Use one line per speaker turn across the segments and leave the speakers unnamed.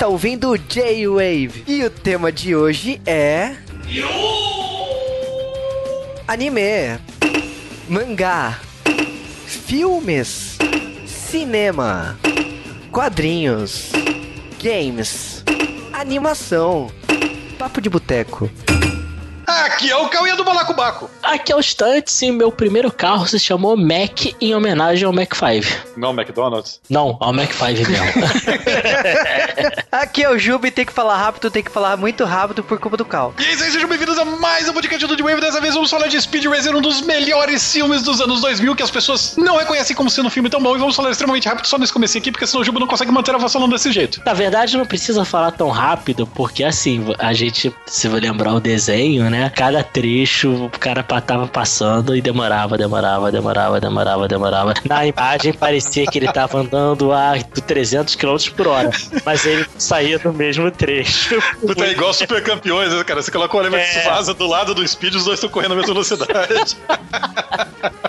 Está ouvindo J-Wave e o tema de hoje é. Anime, mangá, filmes, cinema, quadrinhos, games, animação, papo de boteco.
Aqui é o Cauê do Balacobaco.
Aqui é o Stunts e meu primeiro carro se chamou Mac em homenagem ao Mac 5.
Não, McDonald's.
Não, ao Mac 5 mesmo.
Aqui é o Juba e tem que falar rápido, tem que falar muito rápido por culpa do Cal.
E aí, sejam bem-vindos a mais um podcast do Wave. Dessa vez vamos falar de Speed Racer, um dos melhores filmes dos anos 2000 que as pessoas não reconhecem como sendo um filme tão bom. E vamos falar extremamente rápido só nesse começo aqui, porque senão o Juba não consegue manter a voz falando desse jeito.
Na verdade, não precisa falar tão rápido, porque assim, a gente, se vai lembrar o desenho, né? Cada trecho o cara tava passando e demorava, demorava, demorava, demorava, demorava. Na imagem parecia que ele tava andando a 300 km por hora, mas ele saía do mesmo trecho.
Puta, é igual super campeões, né, cara? Você coloca o Oliver
É.
Tsubasa do lado do Speed, os dois estão correndo na mesma velocidade.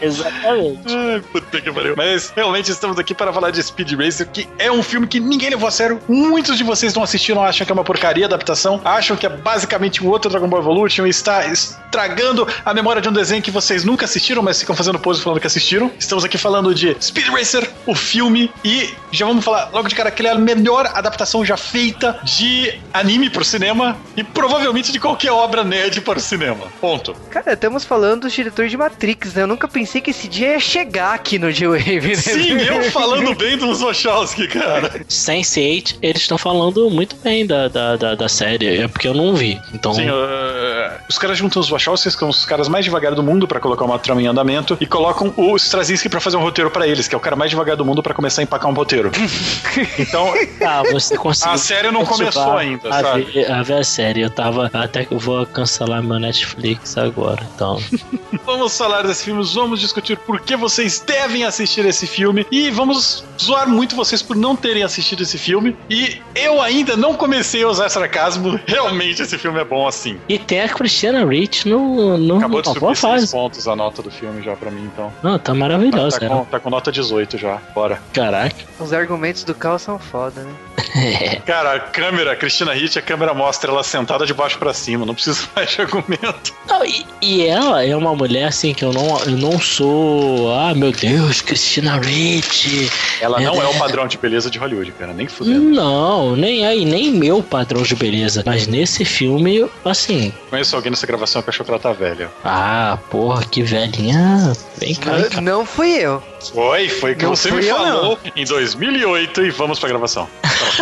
Exatamente.
Ai, puta que pariu. Mas realmente estamos aqui para falar de Speed Racer, que é um filme que ninguém levou a sério. Muitos de vocês não assistiram, acham que é uma porcaria a adaptação, acham que é basicamente um outro Dragon Ball Evolution e está estragando a memória de um desenho que vocês nunca assistiram, mas ficam fazendo pose falando que assistiram. Estamos aqui falando de Speed Racer, o filme, e já vamos falar logo de cara que ele é a melhor adaptação já feita de anime para o cinema e provavelmente de qualquer obra nerd para o cinema. Ponto.
Cara, estamos falando dos diretores de Matrix, né? Eu nunca pensei que esse dia ia chegar aqui no J-Wave, né?
Sim, eu falando bem dos Wachowski, cara.
Sense8, eles estão falando muito bem da, da, da, da série, é porque eu não vi. Então,
Sim, uh, os caras juntam os Wachowskis, que são os caras mais devagar do mundo pra colocar uma trama em andamento, e colocam o Straczynski pra fazer um roteiro pra eles, que é o cara mais devagar do mundo pra começar a empacar um roteiro. então,
ah, você conseguiu.
a série não começou ainda,
a
sabe?
Ver, a ver a série. Eu tava. Até que eu vou cancelar meu Netflix agora. Então.
Vamos falar desse filme, vamos discutir por que vocês devem assistir esse filme, e vamos zoar muito vocês por não terem assistido esse filme. E eu ainda não comecei a usar sarcasmo, realmente esse filme é bom assim.
E tem a Christiana Rich no, no,
Acabou de subir seis
fase.
pontos a nota do filme já pra mim, então.
Não, tá
Tá,
maravilhosa.
tá com, tá com nota 18 já, bora.
Caraca.
Os argumentos do Cal são foda, né?
Cara, a câmera, a Cristina Hitch, a câmera mostra ela sentada de baixo pra cima, não precisa mais de argumento.
Não, e, e ela é uma mulher assim que eu não, eu não sou. Ah, meu Deus, Christina Rich.
Ela
É,
não é o
é.
padrão de beleza de Hollywood, cara, nem fudendo.
Não, nem aí, nem meu padrão de beleza. Mas nesse filme, assim.
Conheço alguém nessa gravação que achou que ela tá velha.
Ah, porra, que velhinha. Vem cá, cá.
Não fui eu.
Foi, foi que
Não
você me falou em 2008 e vamos pra gravação.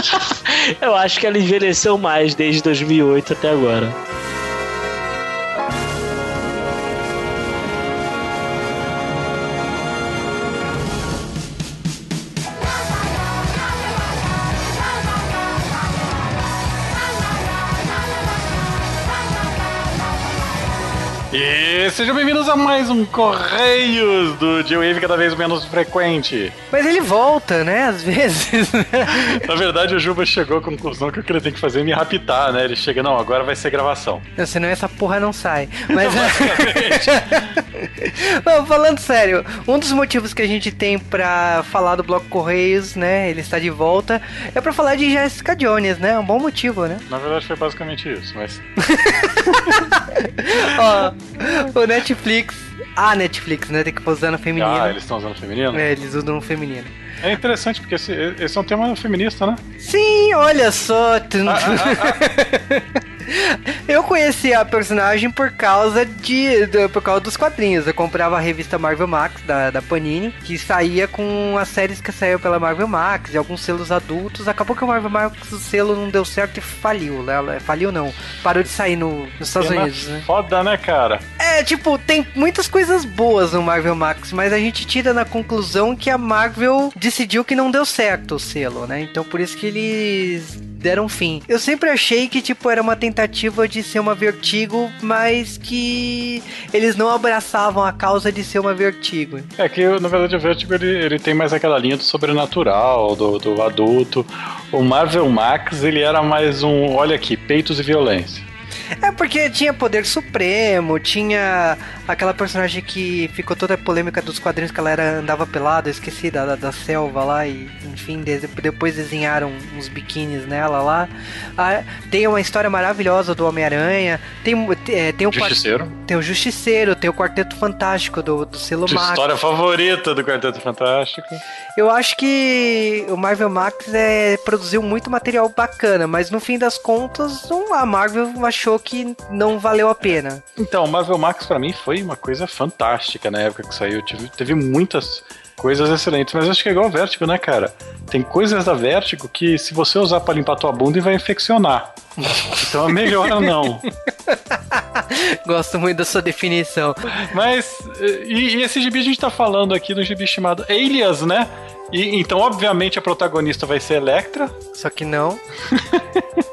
Eu acho que ela envelheceu mais desde 2008 até agora.
Sejam bem-vindos a mais um Correios do J-Wave cada vez menos frequente.
Mas ele volta, né? Às vezes.
Na verdade, o Juba chegou à conclusão que o que ele tem que fazer é me raptar, né? Ele chega, não, agora vai ser gravação.
Não, senão essa porra não sai. Mas. Não, falando sério, um dos motivos que a gente tem pra falar do Bloco Correios, né? Ele está de volta, é pra falar de Jessica Jones, né? Um bom motivo, né?
Na verdade, foi basicamente isso, mas.
Ó, o Netflix. A Netflix, né? Tem que usar no feminino.
Ah, eles estão usando feminino?
É, eles usam no feminino.
É interessante, porque esse, esse é um tema feminista, né?
Sim, olha só.
Ah,
Eu conheci a personagem por causa de, de- por causa dos quadrinhos. Eu comprava a revista Marvel Max da, da Panini, que saía com as séries que saíram pela Marvel Max e alguns selos adultos. Acabou que o Marvel Max o selo não deu certo e faliu. né? Faliu não, parou de sair no, nos Estados
Pena
Unidos, né?
Foda, né, cara?
É, tipo, tem muitas coisas boas no Marvel Max, mas a gente tira na conclusão que a Marvel decidiu que não deu certo o selo, né? Então por isso que eles deram fim. Eu sempre achei que, tipo, era uma tentativa de ser uma Vertigo, mas que eles não abraçavam a causa de ser uma Vertigo.
É que, na verdade, o Vertigo ele, ele tem mais aquela linha do sobrenatural, do, do adulto. O Marvel Max, ele era mais um, olha aqui, peitos e violência.
É porque tinha poder supremo, tinha aquela personagem que ficou toda a polêmica dos quadrinhos que ela era, andava pelada, esqueci da, da selva lá, e enfim, de, depois desenharam uns biquínis nela lá. Ah, tem uma história maravilhosa do Homem-Aranha, tem, é, tem o
Justiceiro.
Tem o Justiceiro, tem o Quarteto Fantástico do, do selo Max.
História favorita do Quarteto Fantástico.
Eu acho que o Marvel Max é, produziu muito material bacana, mas no fim das contas, a Marvel achou que não valeu a pena.
Então, o Marvel Max para mim foi uma coisa fantástica na época que saiu. Teve, teve muitas coisas excelentes, mas acho que é igual o Vértigo, né, cara? Tem coisas da Vértigo que se você usar para limpar tua bunda vai infeccionar. Então é melhor não.
Gosto muito da sua definição.
Mas, e, e, esse gibi a gente tá falando aqui do gibi chamado Alias, né? E, então, obviamente, a protagonista vai ser Electra.
Só que não.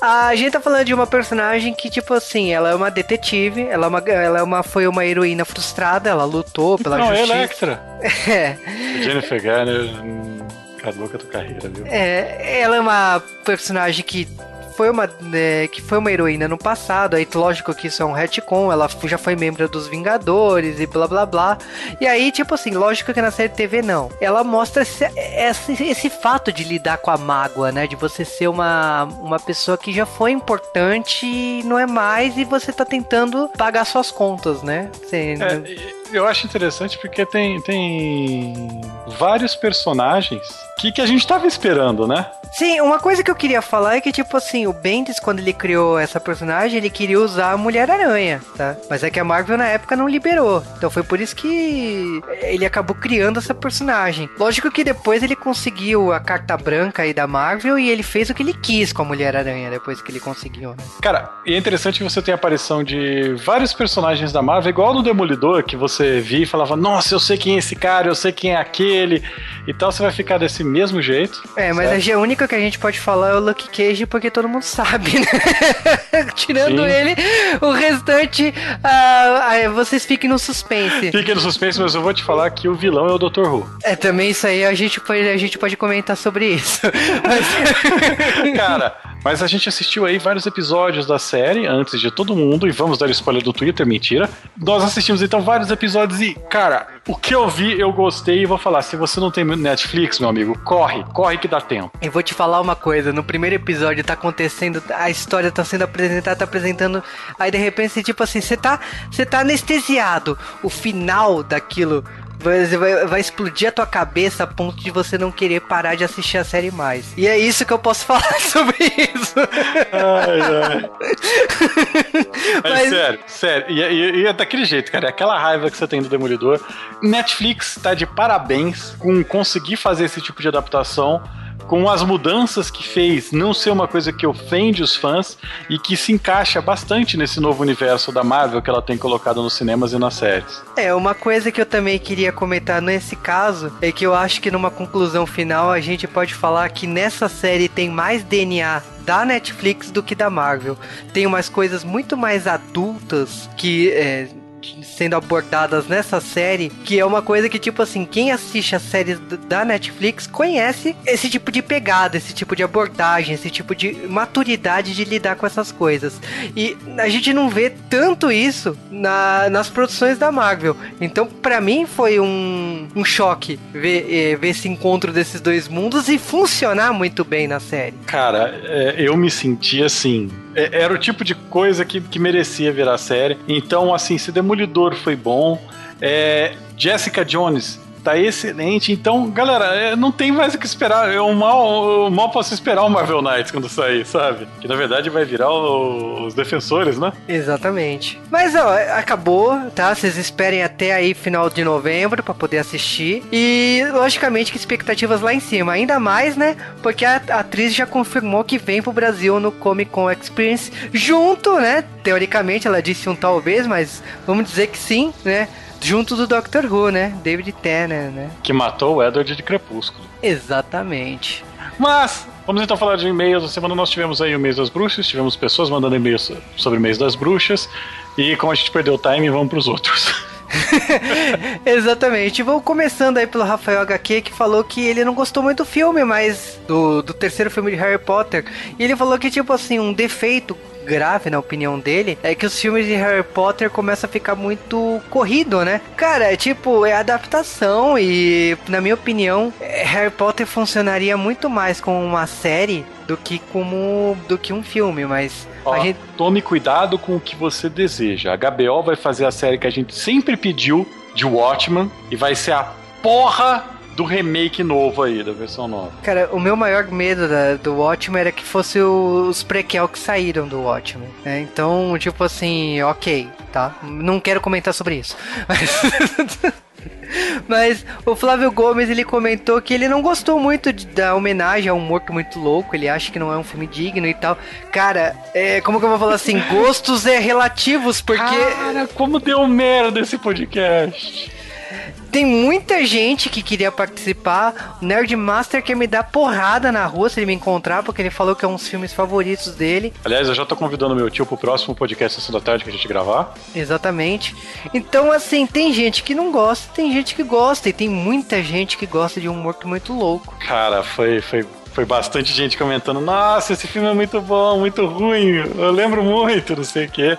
A gente tá falando de uma personagem que, tipo assim, ela é uma detetive, ela, é uma, ela é uma, foi uma heroína frustrada, ela lutou pela
Não,
justiça.
Não, é Electra.
É.
Jennifer Garner hum, acabou com a tua carreira, viu?
É, ela é uma personagem que foi uma é, que foi uma heroína no passado, aí lógico que isso é um retcon, ela já foi membro dos Vingadores e blá blá blá. E aí, tipo assim, lógico que na série TV não. Ela mostra esse, esse, esse fato de lidar com a mágoa, né? De você ser uma, uma pessoa que já foi importante e não é mais, e você tá tentando pagar suas contas, né? Você,
é, eu acho interessante porque tem, tem vários personagens que, que a gente tava esperando, né?
Sim, uma coisa que eu queria falar é que, tipo assim, o Bendis, quando ele criou essa personagem, ele queria usar a Mulher-Aranha, tá? Mas é que a Marvel na época não liberou. Então foi por isso que ele acabou criando essa personagem. Lógico que depois ele conseguiu a carta branca aí da Marvel e ele fez o que ele quis com a Mulher-Aranha depois que ele conseguiu, né?
Cara, e é interessante que você tem a aparição de vários personagens da Marvel, igual no Demolidor, que você via e falava, nossa, eu sei quem é esse cara, eu sei quem é aquele, e tal, você vai ficar desse mesmo jeito.
É, mas certo? a única que a gente pode falar é o Lucky Cage, porque todo mundo sabe, né? Tirando Sim. ele, o restante, uh, uh, vocês fiquem no suspense.
Fiquem no suspense, mas eu vou te falar que o vilão é o Dr. Who.
É, também isso aí a gente pode, a gente pode comentar sobre isso.
Mas... Cara, mas a gente assistiu aí vários episódios da série antes de todo mundo, e vamos dar spoiler do Twitter, mentira. Nós assistimos então vários episódios e, cara, o que eu vi, eu gostei e vou falar. Se você não tem Netflix, meu amigo, corre, corre que dá tempo.
Eu vou te falar uma coisa: no primeiro episódio tá acontecendo, a história tá sendo apresentada, tá apresentando. Aí de repente, tipo assim, você tá, você tá anestesiado. O final daquilo Vai, vai, vai, explodir a tua cabeça a ponto de você não querer parar de assistir a série mais. E é isso que eu posso falar sobre isso. Ai, ai.
Mas, Mas... sério, sério. E, e, e, é daquele jeito, cara. É aquela raiva que você tem do Demolidor. Netflix tá de parabéns com conseguir fazer esse tipo de adaptação com as mudanças que fez não ser uma coisa que ofende os fãs e que se encaixa bastante nesse novo universo da Marvel que ela tem colocado nos cinemas e nas séries.
É, uma coisa que eu também queria comentar nesse caso é que eu acho que numa conclusão final a gente pode falar que nessa série tem mais DNA da Netflix do que da Marvel. Tem umas coisas muito mais adultas que. É, sendo abordadas nessa série, que é uma coisa que, tipo assim, quem assiste as séries da Netflix conhece esse tipo de pegada, esse tipo de abordagem, esse tipo de maturidade de lidar com essas coisas. E a gente não vê tanto isso na, nas produções da Marvel. Então, para mim, foi um, um choque ver, é, ver esse encontro desses dois mundos e funcionar muito bem na série.
Cara, é, eu me senti assim, era o tipo de coisa que, que merecia virar série. Então, assim, se Demolidor foi bom, é, Jessica Jones tá excelente. Então, galera, é, não tem mais o que esperar. Eu mal, eu mal posso esperar o Marvel Knights quando sair, sabe? Que na verdade vai virar o, os defensores, né?
Exatamente. Mas ó, acabou, tá? Vocês esperem até aí final de novembro para poder assistir. E logicamente que expectativas lá em cima, ainda mais, né? Porque a atriz já confirmou que vem pro Brasil no Comic Con Experience junto, né? Teoricamente ela disse um talvez, mas vamos dizer que sim, né? Junto do Doctor Who, né? David Tennant, né?
Que matou o Edward de Crepúsculo.
Exatamente.
Mas, vamos então falar de e-mails. Essa semana nós tivemos aí o mês das bruxas, tivemos pessoas mandando e-mails sobre o mês das bruxas. E como a gente perdeu o time, vamos pros outros.
Exatamente. Vou começando aí pelo Rafael HQ, que falou que ele não gostou muito do filme, mas do, do terceiro filme de Harry Potter. E ele falou que, tipo assim, um defeito grave, na opinião dele, é que os filmes de Harry Potter começam a ficar muito corrido, né? Cara, é tipo, é adaptação e, na minha opinião, Harry Potter funcionaria muito mais como uma série do que como do que um filme, mas
Ó, a gente... tome cuidado com o que você deseja. A HBO vai fazer a série que a gente sempre pediu de Watchman e vai ser a porra do remake novo aí, da versão nova.
Cara, o meu maior medo da, do Watchmen era que fosse os prequel que saíram do Watchmen. Né? Então, tipo assim, ok, tá? Não quero comentar sobre isso. Mas... Mas o Flávio Gomes ele comentou que ele não gostou muito de, da homenagem a um morto muito louco. Ele acha que não é um filme digno e tal. Cara, é, como que eu vou falar assim? Gostos é relativos, porque.
Cara, como deu merda esse podcast.
Tem muita gente que queria participar. O Nerd Master quer me dar porrada na rua se ele me encontrar, porque ele falou que é um dos filmes favoritos dele.
Aliás, eu já tô convidando meu tio pro próximo podcast Sessão da Tarde que a gente gravar.
Exatamente. Então, assim, tem gente que não gosta, tem gente que gosta, e tem muita gente que gosta de um morto muito louco.
Cara, foi, foi foi bastante gente comentando: Nossa, esse filme é muito bom, muito ruim, eu lembro muito, não sei o quê.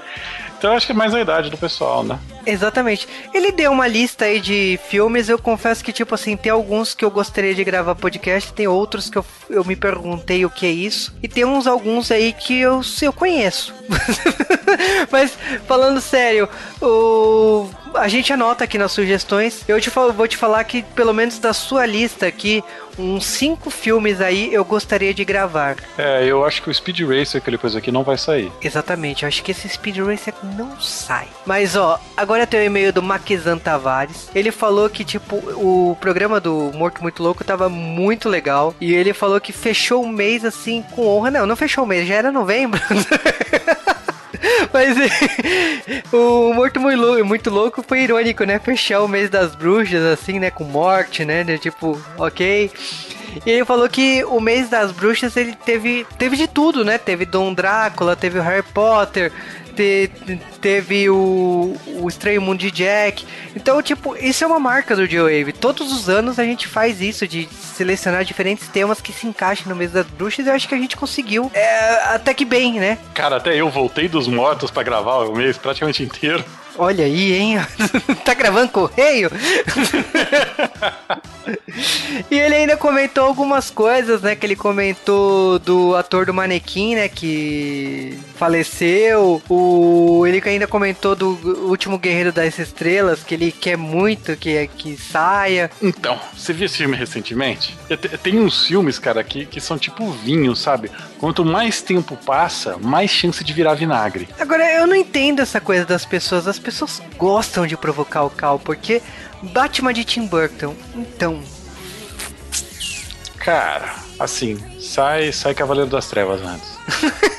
Então acho que é mais a idade do pessoal, né?
Exatamente. Ele deu uma lista aí de filmes, eu confesso que, tipo assim, tem alguns que eu gostaria de gravar podcast, tem outros que eu, eu me perguntei o que é isso, e tem uns alguns aí que eu, eu conheço. Mas, falando sério, o a gente anota aqui nas sugestões. Eu te falo, vou te falar que, pelo menos da sua lista aqui, uns cinco filmes aí eu gostaria de gravar.
É, eu acho que o Speed Racer que ele pôs aqui não vai sair.
Exatamente, eu acho que esse Speed Racer não sai. Mas ó, agora tem o e-mail do Maquizan Tavares. Ele falou que, tipo, o programa do Morto Muito Louco tava muito legal. E ele falou que fechou o mês assim com honra. Não, não fechou o mês, já era novembro. Mas o Morto muito louco, muito louco foi irônico, né? Fechar o mês das bruxas, assim, né? Com morte, né? Tipo, ok. E ele falou que o mês das bruxas ele teve, teve de tudo, né? Teve Dom Drácula, teve o Harry Potter, te, teve o, o Estranho Mundo de Jack. Então, tipo, isso é uma marca do J-Wave. Todos os anos a gente faz isso, de selecionar diferentes temas que se encaixem no mês das bruxas. E eu acho que a gente conseguiu é, até que bem, né?
Cara, até eu voltei dos mortos para gravar o mês praticamente inteiro.
Olha aí, hein? tá gravando correio? e ele ainda comentou algumas coisas, né? Que ele comentou do ator do manequim, né? Que faleceu. O ele ainda comentou do último Guerreiro das Estrelas, que ele quer muito que, que saia.
Então, você viu esse filme recentemente? Tem uns filmes, cara, que, que são tipo vinho, sabe? Quanto mais tempo passa, mais chance de virar vinagre.
Agora, eu não entendo essa coisa das pessoas. As pessoas gostam de provocar o cal, porque Batman de Tim Burton, então.
Cara, assim, sai, sai Cavaleiro das Trevas antes.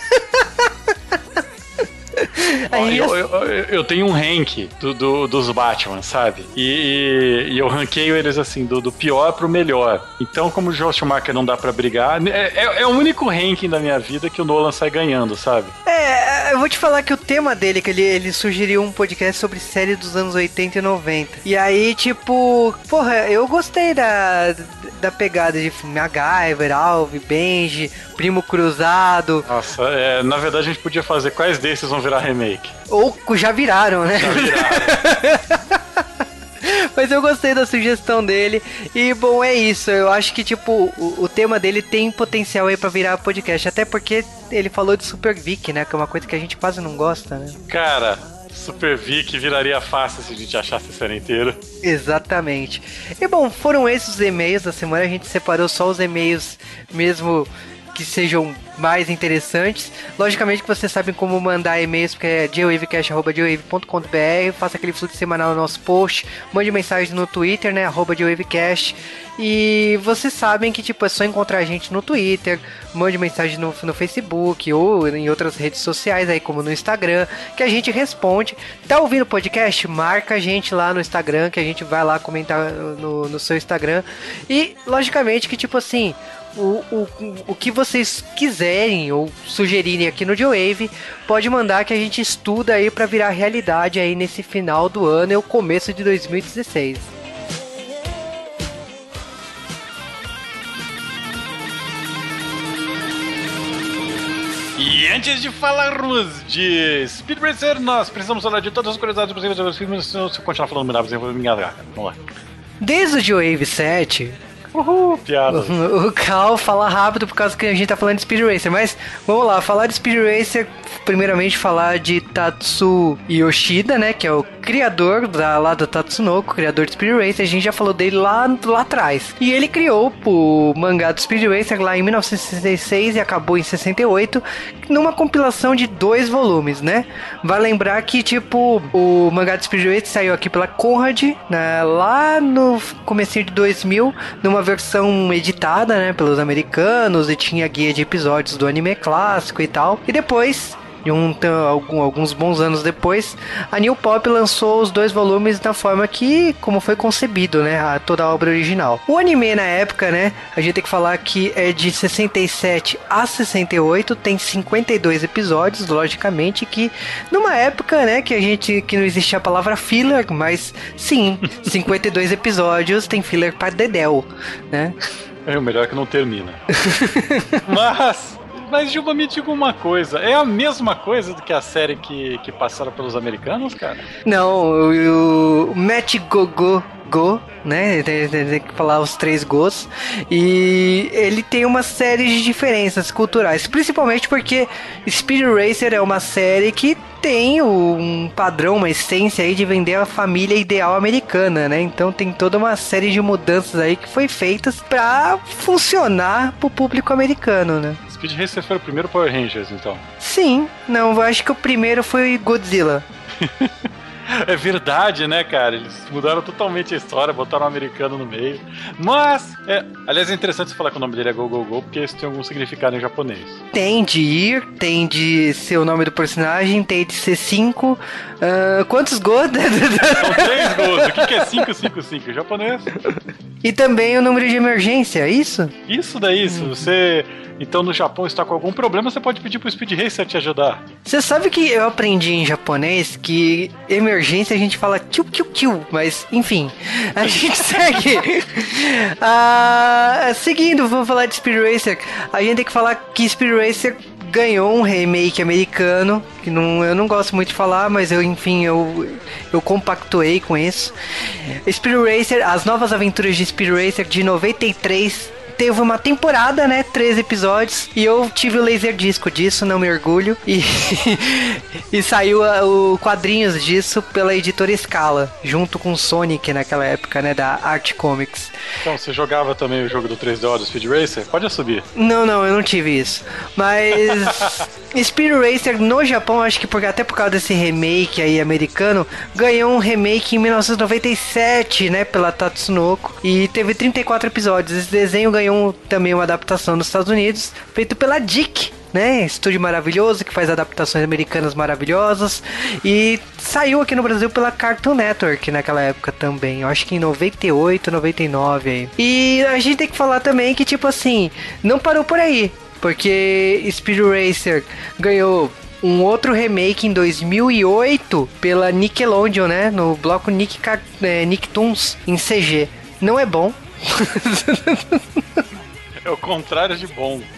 eu, eu, eu, tenho um rank do, do, dos Batman, sabe? E, e, e eu ranqueio eles assim, do, do, pior pro melhor. Então, como o Joel Schumacher não dá para brigar, é, é, é, o único ranking da minha vida que o Nolan sai ganhando, sabe?
É, eu vou te falar que o tema dele, que ele, ele sugeriu um podcast sobre série dos anos 80 e 90. E aí, tipo, porra, eu gostei da, da pegada de MacGyver, Alve, Benji, Primo Cruzado.
Nossa, é, na verdade a gente podia fazer quais desses vão virar remake.
Ou já viraram, né? Já viraram. Mas eu gostei da sugestão dele. E bom, é isso. Eu acho que, tipo, o, o tema dele tem potencial aí pra virar podcast. Até porque ele falou de Super Vic, né? Que é uma coisa que a gente quase não gosta, né?
Cara, Super Vic viraria fácil se a gente achasse a série inteira.
Exatamente. E bom, foram esses os e-mails da semana. A gente separou só os e-mails mesmo que sejam mais interessantes. Logicamente que vocês sabem como mandar e-mails, porque é geowavecast.com.br, faça aquele fluxo semanal no nosso post, mande mensagem no Twitter, né, arroba geowavecast, e vocês sabem que, tipo, é só encontrar a gente no Twitter, mande mensagem no, no Facebook ou em outras redes sociais aí, como no Instagram, que a gente responde. Tá ouvindo o podcast? Marca a gente lá no Instagram, que a gente vai lá comentar no, no seu Instagram. E, logicamente, que, tipo assim, o, o, o que vocês quiserem ou sugerirem aqui no J-Wave, pode mandar que a gente estuda aí para virar realidade aí nesse final do ano e o começo de 2016.
E antes de falarmos de Speed Racer, nós precisamos falar de todas as curiosidades possíveis dos filmes. Se eu continuar falando muito eu vou me enganar. Vamos lá.
Desde o G-Wave 7,
Uhul, piada.
O Cal fala rápido por causa que a gente tá falando de Speed Racer, mas vamos lá, falar de Speed Racer, primeiramente falar de Tatsu Yoshida, né, que é o criador da, lá do Tatsunoko, criador de Speed Racer, a gente já falou dele lá, lá atrás. E ele criou o mangá do Speed Racer lá em 1966 e acabou em 68, numa compilação de dois volumes, né? Vai lembrar que, tipo, o mangá do Speed Racer saiu aqui pela Conrad, né, lá no começo de 2000, numa versão editada, né, pelos americanos e tinha guia de episódios do anime clássico e tal. E depois e um, alguns bons anos depois, a New Pop lançou os dois volumes da forma que, como foi concebido, né, a, toda a obra original. O anime na época, né, a gente tem que falar que é de 67 a 68, tem 52 episódios, logicamente que numa época, né, que a gente que não existia a palavra filler, mas sim, 52 episódios tem filler para dedéu, né?
É o melhor é que não termina. mas mas, Juba, me diga uma coisa. É a mesma coisa do que a série que, que passaram pelos americanos, cara?
Não, o, Matt Gogo Go, né? Tem, tem, tem, que falar os três Gos. E ele tem uma série de diferenças culturais, principalmente porque Speed Racer é uma série que tem um padrão, uma essência aí de vender a família ideal americana, né? Então tem toda uma série de mudanças aí que foi feitas para funcionar pro público americano, né?
Speed Racer foi o primeiro Power Rangers, então?
Sim, não, acho que o primeiro foi Godzilla.
É verdade, né, cara? Eles mudaram totalmente a história, botaram um americano no meio. Mas, é, aliás, é interessante você falar que o nome dele é Go Go Go, porque isso tem algum significado em japonês.
Tem de ir, tem de ser o nome do personagem, tem de ser cinco. Uh, quantos Go? São
três Gos. O que é 555? Japonês.
E também o número de emergência, é isso?
Isso daí, se você então no Japão está com algum problema, você pode pedir pro Speed Racer te ajudar.
Você sabe que eu aprendi em japonês que emergência a gente fala tchu tchu tchu, mas enfim, a gente segue. ah, seguindo, vou falar de Speed Racer. A gente tem que falar que Speed Racer ganhou um remake americano, que não, eu não gosto muito de falar, mas eu, enfim, eu, eu compactuei com isso. Speed Racer, as novas aventuras de Speed Racer de 93 teve uma temporada, né? Três episódios. E eu tive o laser disco disso, não me orgulho. E, e saiu o quadrinhos disso pela editora Scala, junto com Sonic naquela época, né? Da Art Comics.
Então, você jogava também o jogo do 3D do Speed Racer? Pode subir.
Não, não, eu não tive isso. Mas Speed Racer no Japão, acho que por, até por causa desse remake aí americano, ganhou um remake em 1997, né? Pela Tatsunoko. E teve 34 episódios. Esse desenho ganhou um, também uma adaptação nos Estados Unidos, feito pela Dick, né? Estúdio maravilhoso que faz adaptações americanas maravilhosas e saiu aqui no Brasil pela Cartoon Network naquela época também. Eu acho que em 98, 99 aí. E a gente tem que falar também que tipo assim, não parou por aí, porque Speed Racer ganhou um outro remake em 2008 pela Nickelodeon, né? No bloco Nick, é, Nicktoons em CG. Não é bom,
É o contrário de bom.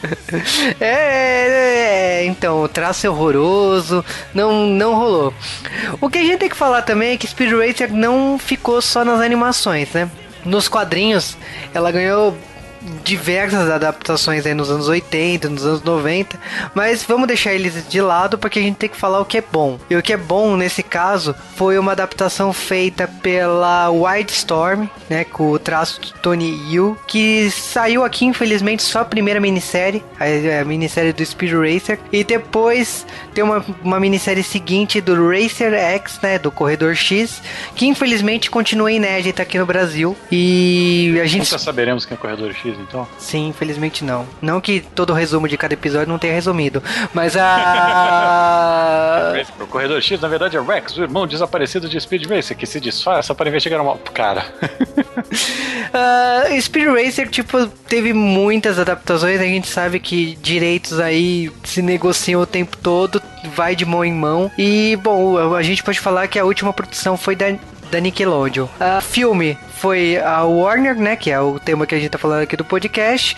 É, é, é, então, o traço é horroroso, não, não rolou. O que a gente tem que falar também é que Speed Racer não ficou só nas animações, né? Nos quadrinhos, ela ganhou diversas adaptações aí nos anos 80, nos anos 90, mas vamos deixar eles de lado porque a gente tem que falar o que é bom. E o que é bom nesse caso foi uma adaptação feita pela Wildstorm, né, com o traço do Tony Yu, que saiu aqui infelizmente só a primeira minissérie, a, a minissérie do Speed Racer, e depois tem uma, uma minissérie seguinte do Racer X, né, do Corredor X, que infelizmente continua inédita aqui no Brasil. E a gente
nunca saberemos quem é o Corredor X então?
Sim, infelizmente não. Não que todo o resumo de cada episódio não tenha resumido, mas a.
o Corredor X, na verdade, é Rex, o irmão desaparecido de Speed Racer, que se disfarça para investigar uma. Cara.
uh, Speed Racer, tipo, teve muitas adaptações. A gente sabe que direitos aí se negociam o tempo todo, vai de mão em mão. E, bom, a gente pode falar que a última produção foi da da Nickelodeon. Uh, filme foi a Warner, né? Que é o tema que a gente tá falando aqui do podcast.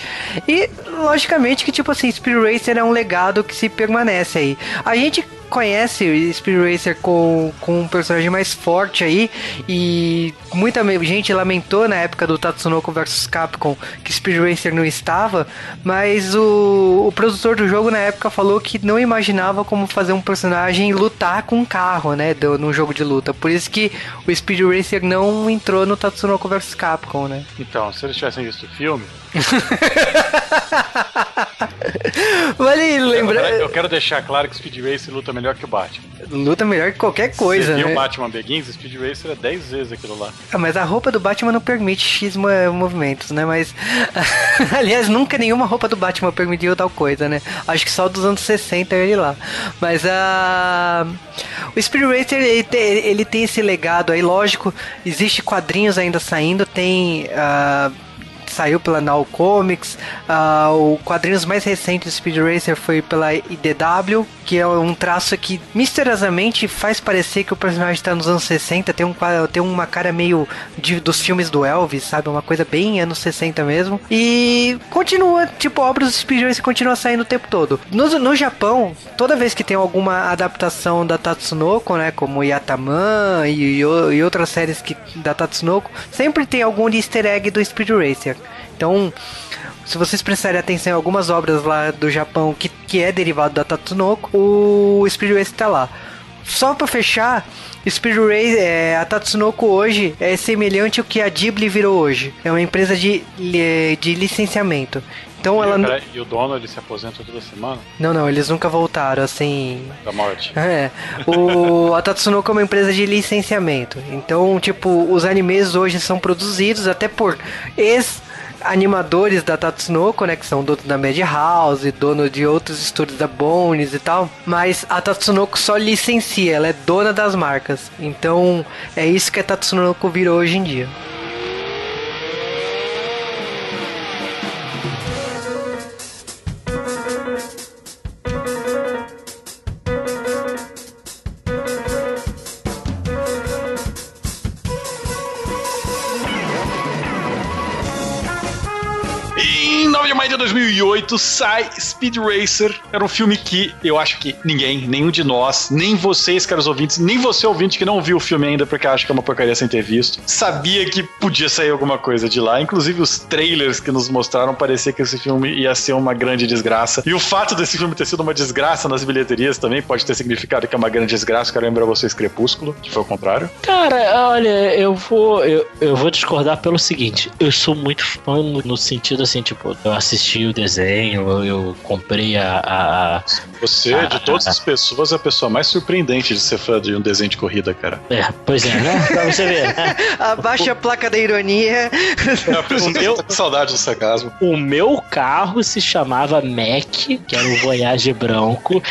E, logicamente, que, tipo assim, Speed Racer é um legado que se permanece aí. A gente conhece o Speed Racer com, com um personagem mais forte aí e muita gente lamentou na época do Tatsunoko vs Capcom que Speed Racer não estava, mas o, o produtor do jogo na época falou que não imaginava como fazer um personagem lutar com um carro, né, do, num jogo de luta. Por isso que o Speed Racer não entrou no Tatsunoko vs Capcom, né?
Então, se eles tivessem visto o filme,
vale lembrar.
Eu quero deixar claro que Speed Racer luta melhor que o Batman.
Luta melhor que qualquer coisa,
Você
né?
o Batman Begins, Speed Racer é 10 vezes aquilo lá.
Ah, mas a roupa do Batman não permite X movimentos, né? Mas. Aliás, nunca nenhuma roupa do Batman permitiu tal coisa, né? Acho que só dos anos 60 ele lá. Mas a. Uh... O Speed Racer ele tem, ele tem esse legado aí, lógico. Existe quadrinhos ainda saindo, tem. Uh saiu pela Now Comics. Uh, o quadrinhos mais recente do Speed Racer foi pela IDW, que é um traço que misteriosamente faz parecer que o personagem está nos anos 60, tem, um, tem uma cara meio de, dos filmes do Elvis, sabe? Uma coisa bem anos 60 mesmo. E continua, tipo, obras do Speed Racer continua saindo o tempo todo. No, no Japão, toda vez que tem alguma adaptação da Tatsunoko, né, como Yataman e, e, e outras séries que, da Tatsunoko, sempre tem algum easter egg do Speed Racer. Então, se vocês prestarem atenção em algumas obras lá do Japão que, que é derivado da Tatsunoko, o Speed Racer tá lá. Só para fechar, Speed Racer, é, a Tatsunoko hoje é semelhante ao que a Ghibli virou hoje. É uma empresa de, de licenciamento. Então
e,
ela
e o dono ele se aposenta toda semana?
Não, não, eles nunca voltaram assim.
Da morte.
É. O a Tatsunoko é uma empresa de licenciamento. Então, tipo, os animes hoje são produzidos até por ex animadores da Tatsunoko, né, que são donos da Madhouse, dono de outros estúdios da Bones e tal, mas a Tatsunoko só licencia, ela é dona das marcas. Então, é isso que a Tatsunoko virou hoje em dia.
2008 sai Speed Racer. Era um filme que eu acho que ninguém, nenhum de nós, nem vocês, caros ouvintes, nem você ouvinte que não viu o filme ainda porque acha que é uma porcaria sem ter visto, sabia que podia sair alguma coisa de lá. Inclusive os trailers que nos mostraram parecia que esse filme ia ser uma grande desgraça. E o fato desse filme ter sido uma desgraça nas bilheterias também pode ter significado que é uma grande desgraça. Quero lembrar vocês Crepúsculo, que foi o contrário.
Cara, olha, eu vou eu, eu vou discordar pelo seguinte, eu sou muito fã no, no sentido assim, tipo, eu assisti o desenho, eu, eu comprei a, a,
Você,
a,
de todas as pessoas, é a pessoa mais surpreendente de ser fã de um desenho de corrida, cara.
É, pois é, né? Pra você ver.
Abaixa a placa da ironia.
É tá com saudade do sarcasmo.
O meu carro se chamava Mac, que era um Voyage branco.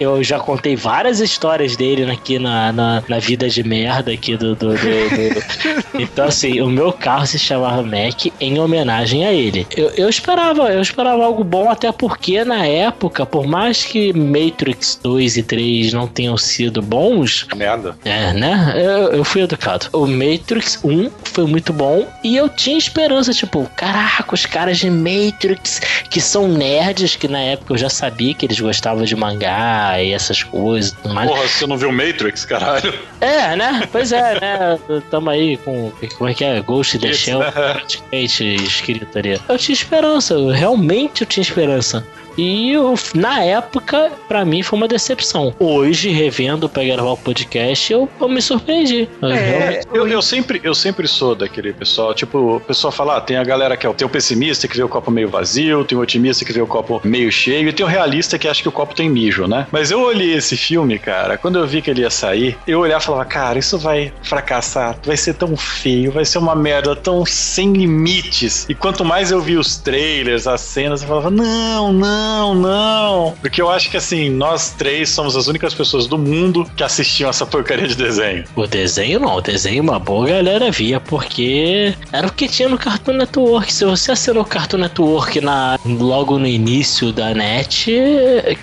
eu já contei várias histórias dele aqui na, na, na vida de merda aqui do, do, do, do... Então, assim, o meu carro se chamava Mac em homenagem a ele. Eu, eu esperava, eu esperava algo bom, até porque na época, por mais que Matrix 2 e 3 não tenham sido bons.
Merda.
É, né? Eu, eu fui educado. O Matrix 1 foi muito bom e eu tinha esperança, tipo, caraca, os caras de Matrix que são nerds, que na época eu já sabia que eles gostavam de mangá e essas coisas.
Mas... Porra, você não viu Matrix, caralho?
É, né? Pois é, né? Tamo aí com. Como é que é? Ghost in the Shell. Né? escrito ali. Eu tinha esperança, realmente eu tinha esperança. E eu, na época, para mim foi uma decepção. Hoje, revendo pra gravar o podcast, eu, eu me surpreendi.
É, eu, eu, sempre, eu sempre sou daquele pessoal, tipo, o pessoal fala, ah, tem a galera que é o, tem o pessimista que vê o copo meio vazio, tem o otimista que vê o copo meio cheio, e tem o realista que acha que o copo tem mijo, né? Mas eu olhei esse filme, cara, quando eu vi que ele ia sair, eu olhava e falava, cara, isso vai fracassar, vai ser tão feio, vai ser uma merda tão sem limites. E quanto mais eu vi os trailers, as cenas, eu falava, não, não não, não. Porque eu acho que assim, nós três somos as únicas pessoas do mundo que assistiam essa porcaria de desenho.
O desenho não, o desenho uma boa galera via, porque era o que tinha no Cartoon Network. Se você assinou o Cartoon Network na, logo no início da net,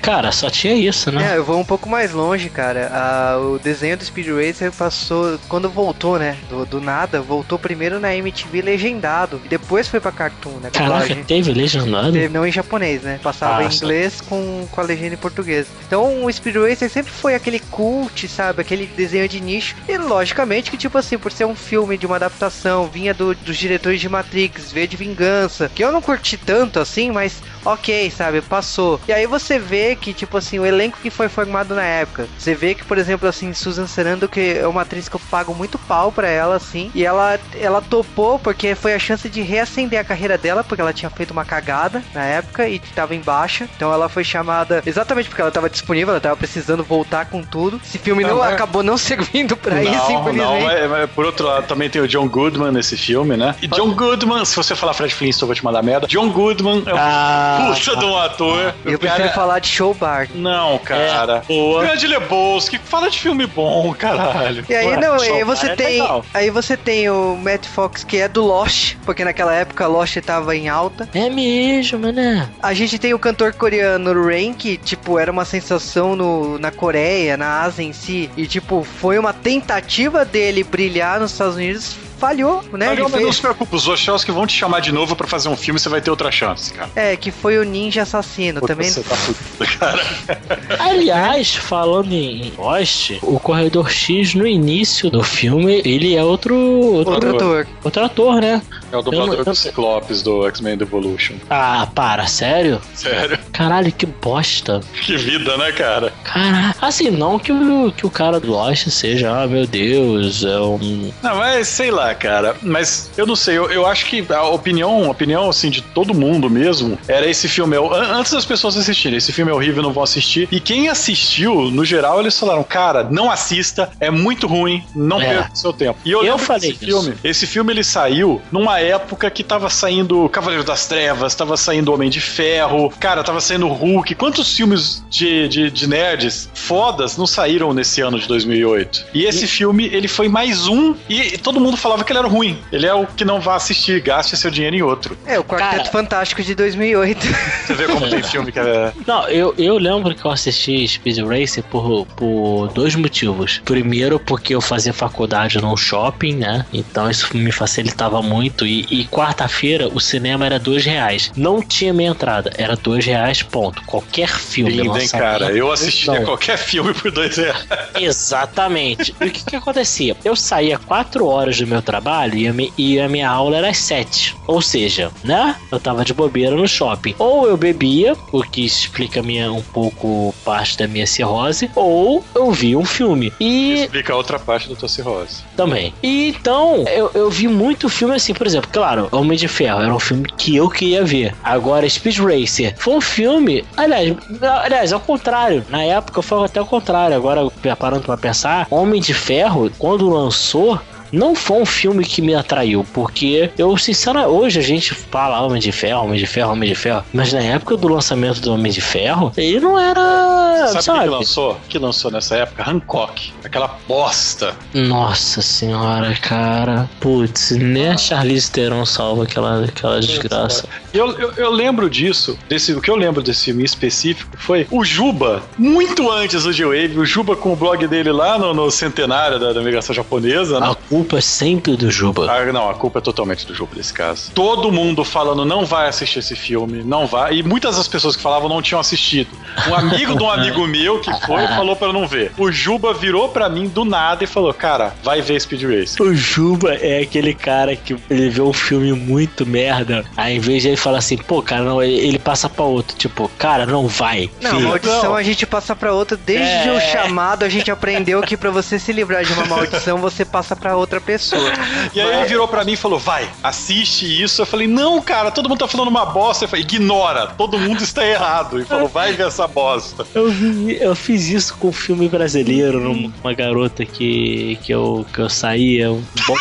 cara, só tinha isso, né?
É, eu vou um pouco mais longe, cara. Ah, o desenho do Speed Racer passou, quando voltou, né, do, do nada, voltou primeiro na MTV legendado, e depois foi pra Cartoon, né?
Caraca,
dublagem.
teve legendado?
Teve, não em japonês, né? Passava
Ah,
inglês com, com a legenda em português. Então o Speed Racer sempre foi aquele cult, sabe? Aquele desenho de nicho. E logicamente que, tipo assim, por ser um filme de uma adaptação, vinha do- dos diretores de Matrix, V de Vingança, que eu não curti tanto assim, mas ok, sabe? Passou. E aí você vê que, tipo assim, o elenco que foi formado na época. Você vê que, por exemplo, assim, Susan Sarandon, que é uma atriz que eu pago muito pau pra ela, assim, e ela, ela topou porque foi a chance de reacender a carreira dela, porque ela tinha feito uma cagada na época e tava em baixa. Então ela foi chamada exatamente porque ela tava disponível, ela tava precisando voltar com tudo. Esse filme não,
Não, mas-
acabou não servindo pra isso,
não,
infelizmente.
não, mas, mas por outro lado também tem o John Goodman nesse filme, né? E John Goodman, se você falar Fred Flintstone, eu vou te mandar merda. John Goodman é um
Ah,
puta de um ator.
Eu
O
prefiro
cara-
falar de Show Bar.
Não, cara.
É, boa.
Grande Lebowski, fala de filme bom, caralho.
E aí,
Ué,
não, aí você
é
tem.
legal.
Aí você tem o Matt Fox, que é do Lost, porque naquela época Lost tava em alta.
É mesmo, né?
A gente tem o cantor coreano Rain, que, tipo, era uma sensação no, na Coreia, na Ásia em si. E, tipo, foi uma tentativa dele brilhar nos Estados Unidos. Falhou, né?
Não,
Ele
mas não
fez-
se preocupe, os Wachowski vão te chamar de novo pra fazer um filme você vai ter outra chance, cara.
É, que foi o Ninja Assassino.
Puta,
Também
Você tá fudido, cara.
Aliás, falando em Lost, o Corredor X no início do filme, ele é outro outro,
outro
ator.
outro ator, né?
É o dublador
Eu não-
do Ciclopes do X-Men Evolution.
Ah, para, sério?
Sério.
Caralho, que bosta.
Que vida, né, cara?
Caraca, assim, não que o, que o cara do Lost seja, ah, meu Deus, é um.
Não, mas sei lá, cara. Mas eu não sei, eu, eu acho que a opinião, a opinião assim de todo mundo mesmo, era esse filme. é Antes das pessoas assistirem, esse filme é horrível, não vão assistir. E quem assistiu, no geral, eles falaram, cara, não assista, é muito ruim, não
É.
perca seu tempo. E eu,
Eu falei isso.
filme. Esse filme ele saiu numa época que tava saindo Cavaleiro das Trevas, tava saindo Homem de Ferro, cara, tava saindo Hulk. Quantos filmes de, de, de nerds fodas não saíram nesse ano de 2008? E esse filme, ele foi mais um e todo mundo falava que ele era ruim. Ele é o que não vá assistir, gaste seu dinheiro em outro.
É, o Quarteto
Cara.
Fantástico de 2008.
Você vê como tem filme que é...
Não, eu, eu lembro que eu assisti Speed Racer por, por dois motivos. Primeiro, porque eu fazia faculdade num shopping, né? Então isso me facilitava muito. E, e quarta-feira o cinema era dois reais. Não tinha meia entrada, era dois reais, ponto. Qualquer filme.
Lindo, hein, cara? Eu assistiria
Não.
qualquer filme por dois reais.
Exatamente. E o que que acontecia? Eu saía 4 horas do meu trabalho e a, mi- e a minha aula era às 7. Ou seja, né? Eu tava de bobeira no shopping. Ou eu bebia, o que explica minha, um pouco parte da minha cirrose, ou eu via um filme. E
Explica a outra parte da tua cirrose.
também. E então, eu, eu vi muito filme assim, por exemplo, claro, Homem de Ferro era um filme que eu queria ver. Agora, Speed Racer foi um filme, aliás, aliás, ao contrário. Na época foi até o contrário. Agora, parando pra pensar, Homem de Ferro, quando lançou. Não foi um filme que me atraiu, porque eu, sinceramente, hoje a gente fala Homem de Ferro, Homem de Ferro, Homem de Ferro, mas na época do lançamento do Homem de Ferro, ele não era.
Sabe
sabe?
que lançou? Que lançou nessa época? Hancock. Aquela bosta.
Nossa senhora, cara. Putz, nem a Charlize Theron salva aquela, aquela desgraça.
Eu, eu, eu lembro disso, desse, o que eu lembro desse filme específico foi o Juba, muito antes do G-Wave, o Juba com o blog dele lá no, no centenário da, da migração japonesa, né?
A culpa é sempre do Juba.
Ah, não, a culpa é totalmente do Juba nesse caso. Todo mundo falando não vai assistir esse filme, não vai. E muitas das pessoas que falavam não tinham assistido. Um amigo de um amigo meu que foi falou pra eu não ver. O Juba virou pra mim do nada e falou: Cara, vai ver Speed Race.
O Juba é aquele cara que ele vê um filme muito merda, aí em vez de ele falar assim, pô, cara, não, ele, passa pra outro, tipo, cara, não vai.
Não,
filho.
maldição
Não.
a gente passa pra outra. Desde
É.
o chamado a gente aprendeu que pra você se livrar de uma maldição, você passa pra outra pessoa.
E aí ele virou pra mim e falou: Vai, assiste isso. Eu falei: Não, cara, todo mundo tá falando uma bosta. Eu falei: Ignora, todo mundo está errado. E falou: Vai ver essa bosta.
Eu, vi- eu fiz isso com um filme brasileiro, numa garota que, que, eu, que eu saía. Um bom...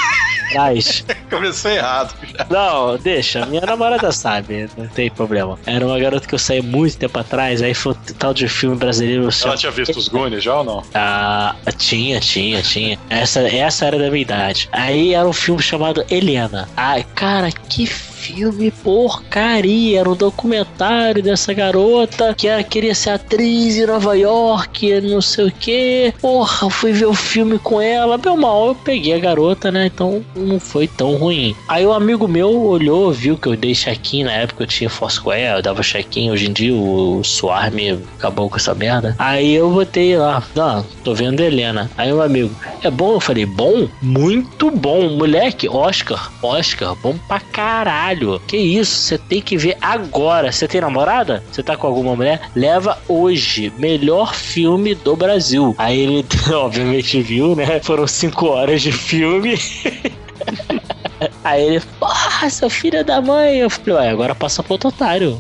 atrás.
Começou errado. Já.
Não, deixa, minha namorada sabe, não tem problema. Era uma garota que eu saí muito tempo atrás, aí foi um tal de filme brasileiro.
Ela tinha visto os Goonies já ou não?
Ah, tinha, tinha, tinha. Essa, essa era da minha idade. Aí era um filme chamado Helena. Ai, cara, que filme porcaria. Era um documentário dessa garota que ela queria ser atriz em Nova York, não sei o que. Porra, fui ver o filme com ela. Meu mal, eu peguei a garota, né? Então não foi tão ruim. Aí um amigo meu olhou, viu que eu dei check-in na época eu tinha Foursquare, eu dava check-in. Hoje em dia o Suar me acabou com essa merda. Aí eu botei lá, não, tô vendo Helena. Aí um amigo, é bom? Eu falei, bom? Muito bom, moleque. Oscar, Oscar, bom pra caralho. Que isso, você tem que ver agora. Você tem namorada? Você tá com alguma mulher? Leva hoje. Melhor filme do Brasil. Aí ele, obviamente, viu, né? Foram cinco horas de filme. Aí ele, porra, seu filho da mãe. Eu falei, ué, agora passa pro outro otário.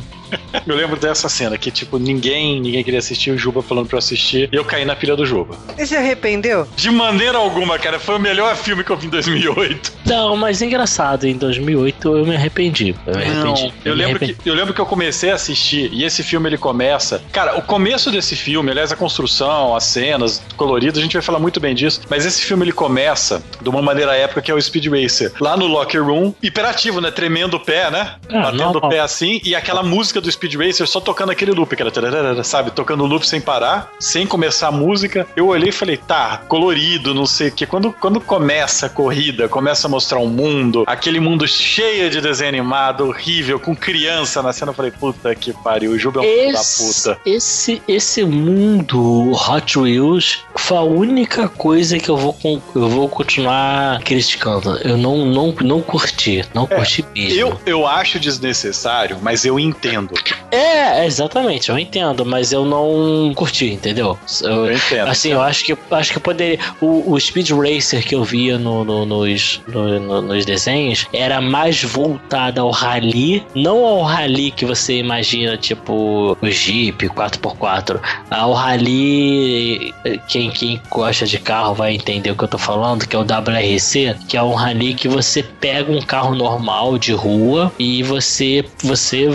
Eu lembro dessa cena que, tipo, ninguém, ninguém queria assistir o Juba falando pra eu assistir e eu caí na pilha do Juba.
E se arrependeu?
De maneira alguma, cara, foi o melhor filme que eu vi em 2008.
Não, mas engraçado, em 2008 eu me arrependi. Eu me arrependi.
Eu
me
lembro,
arrependi.
que, eu lembro que eu comecei a assistir e esse filme ele começa. Cara, o começo desse filme, aliás, a construção, as cenas coloridas, a gente vai falar muito bem disso, mas esse filme ele começa de uma maneira épica que é o Speed Racer. Lá no locker room, hiperativo, né? Tremendo o pé, né?
Ah,
Batendo
normal.
o pé assim e aquela música do Speed Racer só tocando aquele loop, que era, sabe? Tocando o loop sem parar, sem começar a música. Eu olhei e falei, tá, colorido, não sei o que. Quando, quando começa a corrida, começa a mostrar um mundo, aquele mundo cheio de desenho animado, horrível, com criança na cena, eu falei, puta que pariu, o Juba é um filho da
Esse,
puta.
esse, esse mundo Hot Wheels foi a única coisa que eu vou, eu vou continuar criticando. Eu não, não, não curti, não curti mesmo.
Eu, eu acho desnecessário, mas eu entendo.
É, exatamente, eu entendo, mas eu não curti, entendeu? Eu-
Eu entendo.
Assim, eu acho que acho que poderia. O, o Speed Racer que eu via no, no- nos, no- no- nos desenhos era mais voltado ao rally, não ao rally que você imagina, tipo o Jeep 4x4. Ao rally, quem, quem gosta de carro vai entender o que eu tô falando, que é o WRC, que é um rally que você pega um carro normal de rua e você, você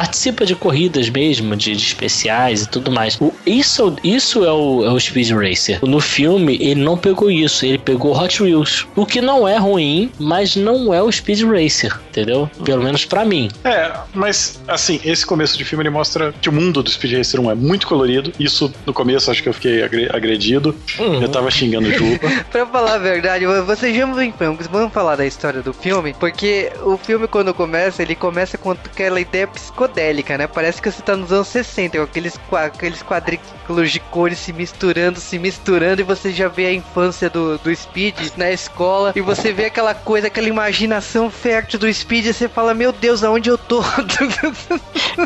participa de corridas mesmo, de, de especiais e tudo mais. O- isso, isso é o, é o Speed Racer. No filme, ele não pegou isso, ele pegou Hot Wheels. O que não é ruim, mas não é o Speed Racer, entendeu? Pelo menos pra mim.
É, mas assim, esse começo de filme ele mostra que o mundo do Speed Racer 1 é muito colorido. Isso no começo acho que eu fiquei agre- agredido.
Uhum.
Eu tava xingando o Juba.
Pra falar a verdade, vocês já vão vamos falar da história do filme, porque o filme quando começa, ele começa com aquela ideia psicodélica, né? Parece que você tá nos anos 60, com aqueles, aqueles quadrículos de cores se misturando, se misturando, e você já vê a infância do, do Speed na escola, e você vê aquela coisa, aquela imaginação fértil do Speed, e você fala, meu Deus, aonde eu tô?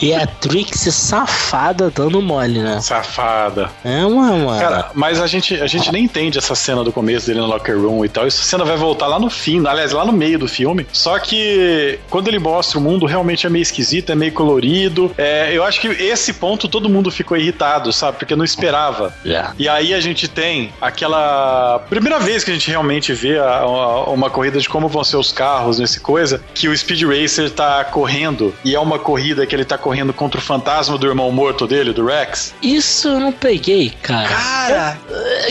E a Trixie safada dando mole, né?
Safada.
É uma, mano.
Cara, mas a gente, a gente nem entende essa cena do começo dele no locker room e tal. Essa cena vai voltar lá no fim, aliás, lá no meio do filme. Só que quando ele mostra o mundo, realmente é meio esquisito, é meio colorido. É, eu acho que esse ponto todo mundo ficou irritado, sabe? Porque não esperava.
Já.
E aí a gente tem aquela primeira vez que a gente realmente vê a- a- uma corrida de como vão ser os carros nesse coisa, que o Speed Racer tá correndo e é uma corrida que ele tá correndo contra o fantasma do irmão morto dele, do Rex.
Isso eu não peguei, cara.
Cara,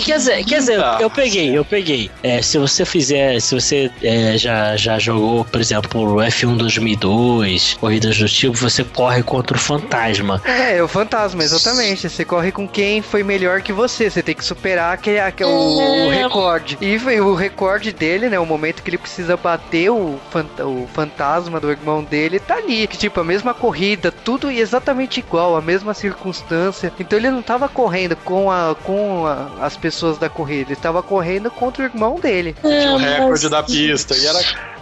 Quer dizer, quer dizer,
Tá.
eu peguei, eu peguei. É, se você fizer, se você é, já, já jogou, por exemplo, o F1 2002, corridas do tipo, você corre contra o fantasma.
é, é o fantasma, exatamente. Você corre com quem foi melhor que você. Você tem que superar aquele, aquele- o, o
É.
recorde. E foi o recorde dele, né? O momento que ele precisa bater o, fanta- o fantasma do irmão dele, tá ali. Que tipo, a mesma corrida, tudo exatamente igual, a mesma circunstância. Então ele não tava correndo com, a, com a- as pessoas da corrida, ele tava correndo contra o irmão dele.
Tinha o
É,
recorde
mas-
da pista. E era.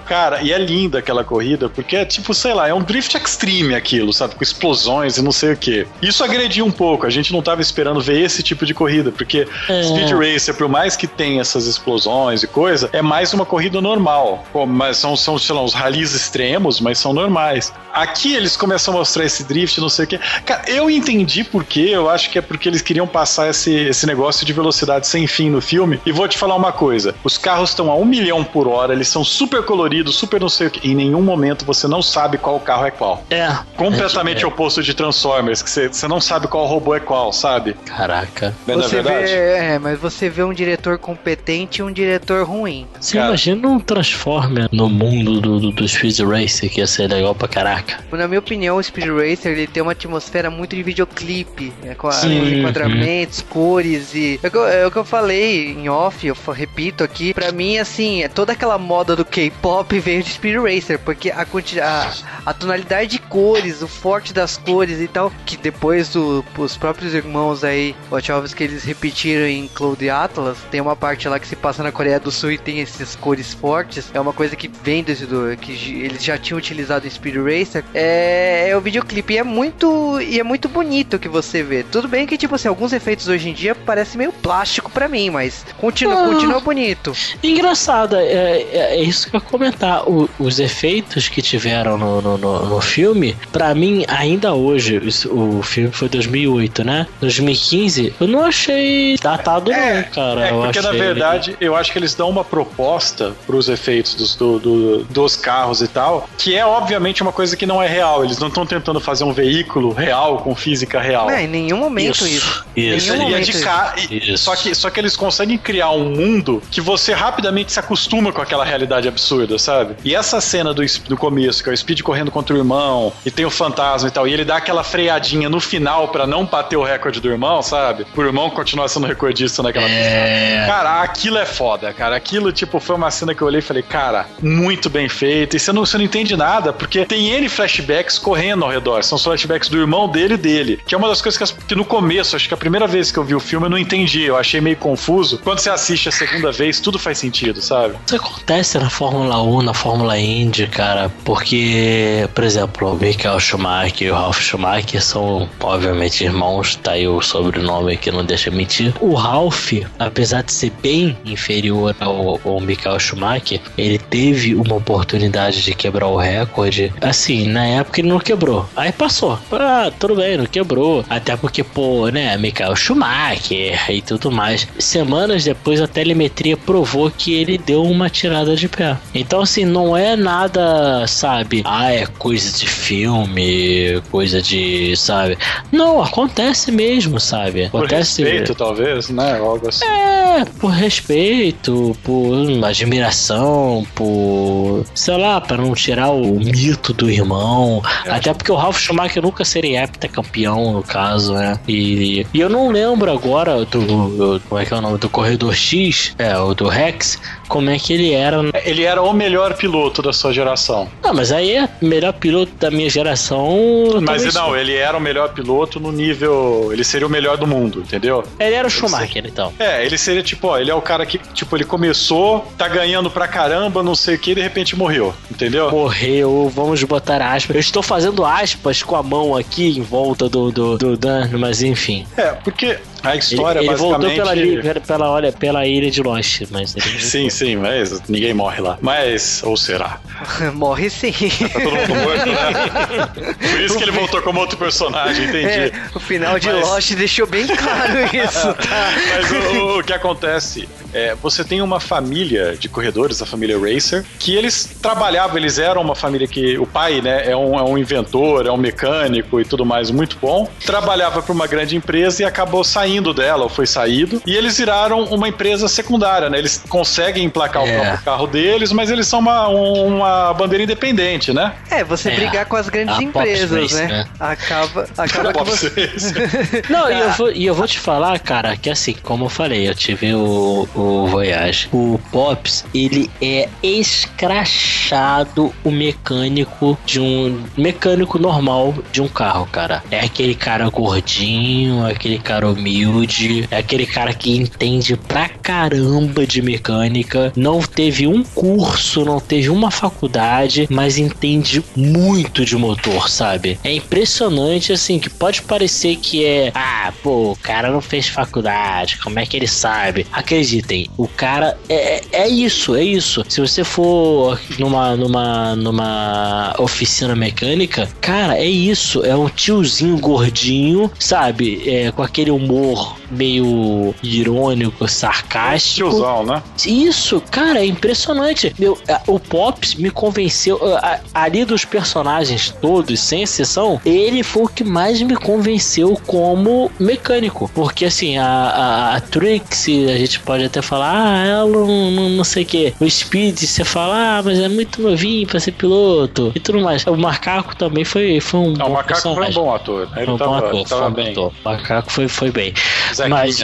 Cara, e é linda aquela corrida, porque é tipo, sei lá, é um drift extreme aquilo, sabe? Com explosões e não sei o que. Isso agrediu um pouco, a gente não tava esperando ver esse tipo de corrida, porque é. Speed Racer, por mais que tenha essas explosões e coisa, é mais uma corrida normal. Mas são, são sei lá, uns ralis extremos, mas são normais. Aqui eles começam a mostrar esse drift, não sei o que. Cara, eu entendi por quê, eu acho que é porque eles queriam passar esse, esse negócio de velocidade sem fim no filme. E vou te falar uma coisa: os carros estão a um milhão por hora, eles são super coloridos, super não sei o que. Em nenhum momento você não sabe qual carro é qual.
É.
Completamente é. oposto de Transformers, que você, você não sabe qual robô é qual, sabe?
Caraca.
Não é você verdade? Vê, é, mas você vê um diretor competente e um diretor ruim.
Você Cara. imagina um Transformer no mundo do, do, do Speed Racer, que ia ser legal pra caraca.
Na minha opinião, o Speed Racer ele tem uma atmosfera muito de videoclipe, né, com a, os enquadramentos, cores e. É o, que eu, é o que eu falei em off, eu repito aqui. Pra mim, assim, é toda aquela moda do K-pop veio de Speed Racer, porque a, a, a tonalidade de cores, o forte das cores e tal, que depois do, os próprios irmãos aí, Wachowski, que eles repetiram em Cloud Atlas, tem uma parte lá que se passa na Coreia do Sul e tem essas cores fortes, é uma coisa que vem desse do, que eles já tinham utilizado em Speed Racer, é, é o videoclipe e é muito e é muito bonito que você vê. Tudo bem que tipo assim, alguns efeitos hoje em dia parecem meio plástico para mim, mas continua, ah, continua bonito.
Engraçado, é, é, é, isso que eu ia comentar, o, os efeitos que tiveram no, no, no, no filme, para mim ainda hoje, o filme foi 2008, né? 2015, eu não achei datado é, não, cara.
É, porque na verdade, eu acho que eles dão uma proposta pros efeitos dos, do, do, dos carros e tal, que é obviamente uma coisa que não é real. Eles não estão tentando fazer um veículo real com física real.
É, em nenhum momento isso. Isso.
isso.
Nenhum
é de ca... isso. Só, que, só que eles conseguem criar um mundo que você rapidamente se acostuma com aquela realidade absurda, sabe? E essa cena do, do começo, que é o Speed correndo contra o irmão, e tem o fantasma e tal, e ele dá aquela freadinha no final para não bater o recorde do irmão, sabe? Pro irmão continuar sendo recordista naquela é... Cara, aquilo é foda, cara. Aquilo, tipo, foi uma cena que eu olhei e falei, cara, muito bem feito. E você não, você não entende nada, porque tem N flashbacks correndo ao redor. São flashbacks do irmão dele e dele. Que é uma das coisas que, que no começo, acho que a primeira vez que eu vi o filme eu não entendi. Eu achei meio confuso. Quando você assiste a segunda vez, tudo faz sentido, sabe?
Isso acontece na Fórmula 1, na Fórmula Indy, cara. Porque, por exemplo, o Michael Schumacher e o Ralf Schumacher são, obviamente, irmãos. Tá aí o sobrenome que não deixa mentir. O Ralph, apesar de ser bem inferior ao, ao Michael Schumacher, ele teve uma oportunidade de quebrar o recorde. Assim, na época ele não quebrou. Aí passou. Ah, tudo bem, não quebrou. Até porque, pô, né, Michael Schumacher e tudo mais. Semanas depois a telemetria provou que ele deu uma tirada de pé. Então, assim, não é nada, sabe? Ah, é coisa de filme, coisa de, sabe? Não, acontece mesmo, sabe? Acontece.
Por respeito, talvez, né? Algo assim.
É, por respeito, por admiração, por. sei lá, para não tirar o mito do irmão. É. Até porque o Ralph Schumacher nunca seria heptacampeão, no caso, né? E, e eu não lembro agora do, do. Como é que é o nome? Do Corredor X, é, o do Rex, como é que ele era.
Ele era o melhor piloto da sua geração.
Não, mas aí é melhor piloto da minha geração.
Mas não, ele era o melhor piloto no nível. Ele seria o melhor do mundo, entendeu?
Ele era o Schumacher, então.
É, ele seria tipo, ó, ele é o cara que, tipo, ele começou, tá ganhando pra caramba, não sei o que, e de repente morreu, entendeu?
Morreu, vamos botar aspas. Eu estou fazendo aspas com a mão aqui em volta do, do, do Dan, mas enfim.
É, porque a história
ele,
ele
basicamente... voltou pela, pela, olha, pela ilha de Lost, mas...
sim, sim, mas ninguém morre lá. Mas, ou será?
morre sim.
Tá todo mundo morto, né? Por isso que ele voltou como outro personagem, entendi. É,
o final de mas... Lost deixou bem claro isso, tá?
mas o, o que acontece é, você tem uma família de corredores, a família Racer, que eles trabalhavam, eles eram uma família que o pai, né, é um, é um inventor, é um mecânico e tudo mais muito bom. Trabalhava para uma grande empresa e acabou saindo dela, ou foi saído, e eles viraram uma empresa secundária, né? Eles conseguem emplacar é. o próprio carro deles, mas eles são uma, uma bandeira independente, né?
É, você é. brigar com as grandes a empresas, Race, né? né? Acaba, acaba que você...
Não, e eu, vou, e eu vou te falar, cara, que assim, como eu falei, eu tive o, o Voyage. O Pops, ele é escrachado o mecânico de um mecânico normal de um carro, cara. É aquele cara gordinho, aquele cara humilde é aquele cara que entende pra caramba de mecânica, não teve um curso, não teve uma faculdade, mas entende muito de motor, sabe? É impressionante, assim, que pode parecer que é, ah, pô, o cara não fez faculdade, como é que ele sabe? O cara é, é isso, é isso. Se você for numa, numa, numa oficina mecânica, cara, é isso. É um tiozinho gordinho, sabe? É, com aquele humor meio irônico, sarcástico.
Tiozão, né?
Isso, cara, é impressionante. Meu, o Pops me convenceu. Ali dos personagens todos, sem exceção, ele foi o que mais me convenceu como mecânico. Porque assim, a, a, a Trixie, a gente pode até falar, ah, ela não, não, não sei o que. O Speed, você fala, ah, mas é muito novinho pra ser piloto e tudo mais. O Macaco também foi, foi um.
Não, o Macaco personagem. foi um bom ator. Ele foi um tava, bom ator, tava bem. Ator.
O Macaco foi, foi bem.
Zequinha.
Mas,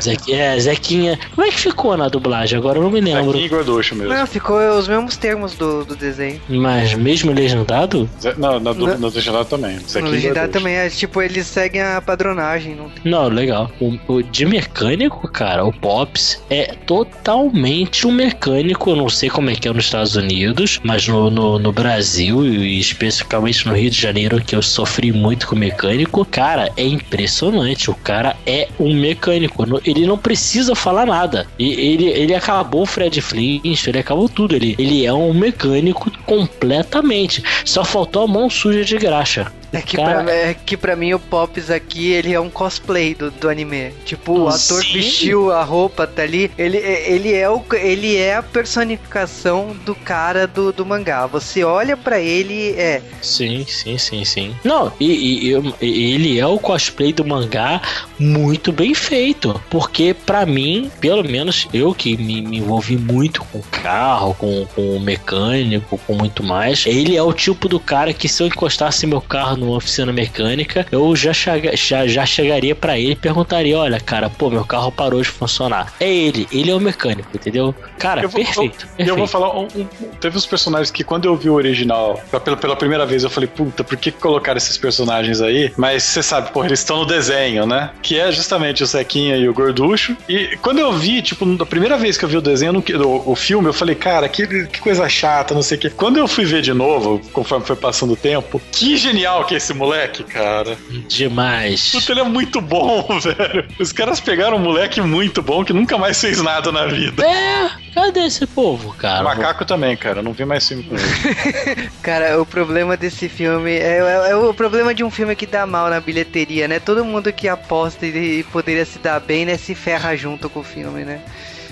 Zequinha, é, Zequinha. Como é que ficou na dublagem? Agora eu não me lembro.
Zequinha e Gorducho mesmo.
Não, ficou os mesmos termos do, do desenho.
Mas mesmo legendado?
Ze não, na, no, no legendado também.
Zequinha no legendado também. É, tipo, eles seguem a padronagem. Não,
não legal. O, o, de mecânico, cara, o Pops é totalmente um mecânico. Eu não sei como é que é nos Estados Unidos, mas no, no, no Brasil e especificamente no Rio de Janeiro, que eu sofri muito com mecânico, cara, é impressionante. O cara é um mecânico. Ele não precisa falar nada. Ele, ele acabou o Fred Flintstone, ele acabou tudo. Ele, ele é um mecânico completamente. Só faltou a mão suja de graxa.
É que, cara... pra, é que pra mim o Pops aqui, ele é um cosplay do, do anime. Tipo, o ator Sim. vestiu a roupa, tá ali. Ele, ele, é o, ele é a personificação do cara do, do mangá. Você olha para ele, é.
Sim, sim, sim, sim. Não, e, e, e, ele é o cosplay do mangá muito bem feito. Porque para mim, pelo menos eu que me, me envolvi muito com carro, com, com mecânico, com muito mais, ele é o tipo do cara que se eu encostasse meu carro numa oficina mecânica, eu já, chega, já, já chegaria para ele e perguntaria: olha, cara, pô, meu carro parou de funcionar. É ele, ele é o mecânico, entendeu? Cara, eu vou, perfeito,
eu, eu, vou falar: um, um, teve uns personagens que quando eu vi o original, pela, pela primeira vez, eu falei, puta, por que colocaram esses personagens aí? Mas você sabe, pô, eles estão no desenho, né? Que é justamente o Sequinha e o Gorducho. E quando eu vi, tipo, a primeira vez que eu vi o desenho, o, o filme, eu falei, cara, que, que coisa chata, não sei o quê. Quando eu fui ver de novo, conforme foi passando o tempo, que genial que é esse moleque, cara.
Demais.
Puta, ele é muito bom, velho. Os caras pegaram um moleque muito bom que nunca mais fez nada na vida.
É, cadê esse povo, cara? O
macaco também, cara. Eu não vi mais filme com ele.
cara, o problema desse filme é, é, é, o problema de um filme que dá mal na bilheteria, né? Todo mundo que aposta e, e poderia se dar bem, né, se ferra junto com o filme, né?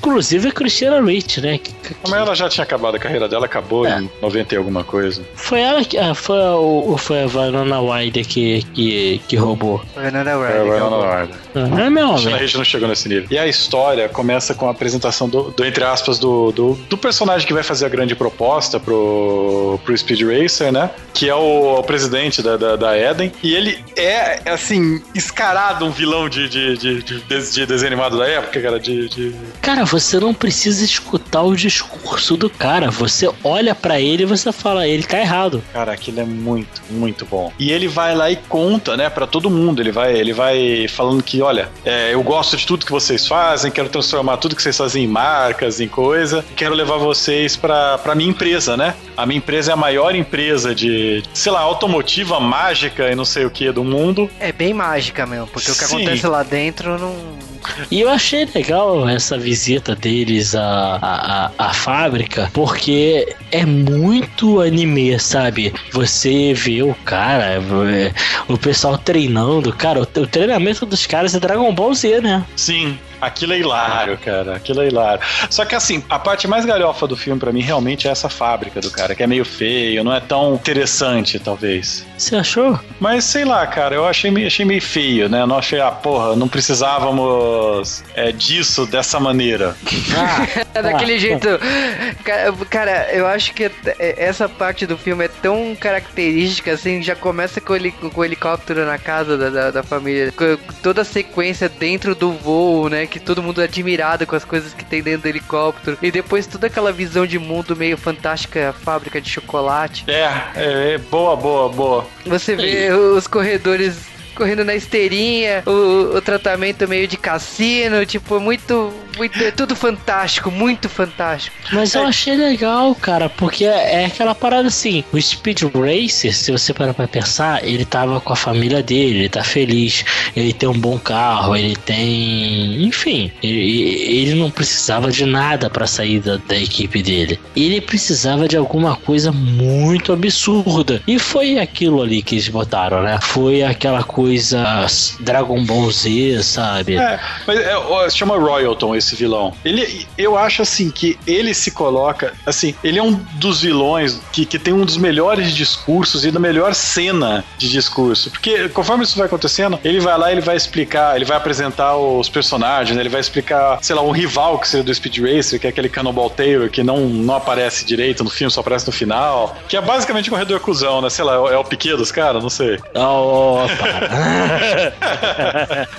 Inclusive a Christina Ricci, né? Que,
que... Mas ela já tinha acabado a carreira dela, acabou é. em 90 e alguma coisa.
Foi ela que. Ah, foi, o, foi a Vanana Wilder que, que, que roubou.
Vanana Wilder. É,
Vanana Wilder.
Ah, é meu
A gente não chegou nesse nível. E a história começa com a apresentação do, do entre aspas, do, do, do, personagem que vai fazer a grande proposta pro, pro Speed Racer, né? Que é o, o presidente da, da, da, Eden. E ele é, assim, escarado um vilão de, de, de, de, de desenho animado da época, cara. De, de...
Cara, você não precisa escutar o discurso do cara. Você olha para ele e você fala, ele tá errado.
Cara, aquilo é muito, muito bom. E ele vai lá e conta, né, para todo mundo. Ele vai, ele vai falando que, olha, é, eu gosto de tudo que vocês fazem, quero transformar tudo que vocês fazem em marcas, em coisa. Quero levar vocês pra, pra minha empresa, né? A minha empresa é a maior empresa de, sei lá, automotiva mágica e não sei o que do mundo.
É bem mágica mesmo, porque Sim. o que acontece lá dentro não
e eu achei legal essa visita deles à, à, à, fábrica, porque é muito anime, sabe? Você vê o cara, o pessoal treinando, cara, o, o treinamento dos caras é Dragon Ball Z, né?
Sim. Aquilo é hilário, cara. Aquilo é hilário. Só que assim, a parte mais galhofa do filme para mim realmente é essa fábrica do cara, que é meio feio, não é tão interessante, talvez.
Você achou?
Mas sei lá, cara, eu achei, achei meio feio, né? Não achei, ah, porra, não precisávamos é, disso dessa maneira.
Ah, Daquele ah, jeito. Cara, eu acho que essa parte do filme é tão característica, assim, já começa com, ele, com o helicóptero na casa da, da, da família. Toda a sequência dentro do voo, né? Que todo mundo é admirado com as coisas que tem dentro do helicóptero. E depois toda aquela visão de mundo meio fantástica, fábrica de chocolate.
É, é, é boa, boa, boa.
Você vê os corredores correndo na esteirinha, o, o tratamento meio de cassino, tipo, muito, muito, é tudo fantástico, muito fantástico.
Mas eu achei legal, cara, porque é aquela parada assim, o Speed Racer, se você parar pra pensar, ele tava com a família dele, ele tá feliz, ele tem um bom carro, ele tem. Enfim, ele, ele não precisava de nada para sair da, da equipe dele. Ele precisava de alguma coisa muito absurda. E foi aquilo ali que eles botaram, né? Foi aquela coisa Dragon Ball Z, sabe?
É, mas é, chama Royalton esse vilão. Ele, eu acho assim que ele se coloca, assim, ele é um dos vilões que, que tem um dos melhores discursos e da melhor cena de discurso. Porque conforme isso vai acontecendo, ele vai lá, ele vai explicar, ele vai apresentar os personagens, né? ele vai explicar, sei lá, um rival que seria do Speed Racer, que é aquele Cannonball Taylor que não, não aparece direito no filme, só aparece no final. Que é basicamente um corredor cuzão, né? Sei lá, é o Piquet dos caras, não sei.
Oh,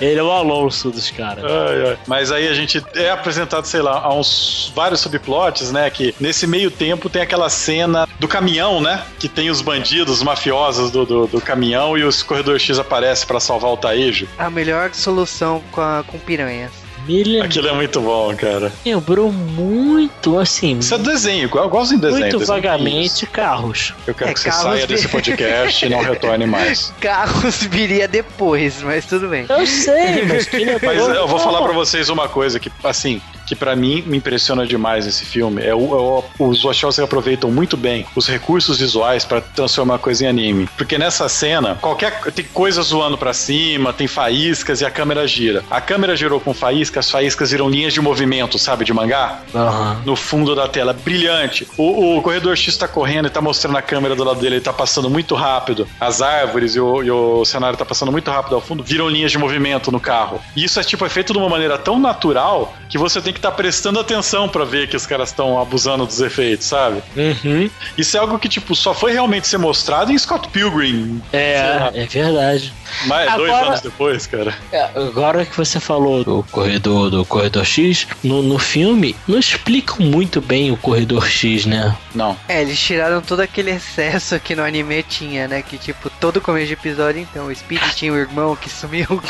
ele é o Alonso dos caras.
Ai, ai. Mas aí a gente é apresentado, sei lá, a uns vários subplots, né? Que nesse meio tempo tem aquela cena do caminhão, né? Que tem os bandidos, os mafiosos do, do, do caminhão e os Corredor X aparecem para salvar o Taejo.
A melhor solução com, a, com piranhas.
Me Aquilo é muito bom, cara.
Lembrou muito, assim.
Isso é desenho, eu gosto de desenho.
Muito
desenho
vagamente carros.
Eu quero é, que você saia desse podcast e não retorne mais.
Carros viria depois, mas tudo bem.
Eu sei, mas que
Mas eu vou falar para vocês uma coisa que, assim, que para mim me impressiona demais nesse filme é, o, é o, os Wachowski aproveitam muito bem os recursos visuais para transformar a coisa em anime. Porque nessa cena, qualquer tem coisa zoando para cima, tem faíscas e a câmera gira. A câmera girou com faíscas, as faíscas viram linhas de movimento, sabe, de mangá?
Uhum.
No fundo da tela, brilhante. O, o corredor X tá correndo e tá mostrando a câmera do lado dele, ele tá passando muito rápido. As árvores e o, e o cenário tá passando muito rápido ao fundo, viram linhas de movimento no carro. E isso é tipo é feito de uma maneira tão natural que você tem que estar tá prestando atenção para ver que os caras estão abusando dos efeitos, sabe?
Uhum.
Isso é algo que, tipo, só foi realmente ser mostrado em Scott Pilgrim.
É, é verdade.
Mas agora, dois anos depois, cara.
É, agora que você falou do corredor do corredor X, no, no filme não explicam muito bem o corredor X, né?
Não.
É, eles tiraram todo aquele excesso que no anime tinha, né? Que tipo, todo começo de episódio, então, o Speed tinha o irmão que sumiu.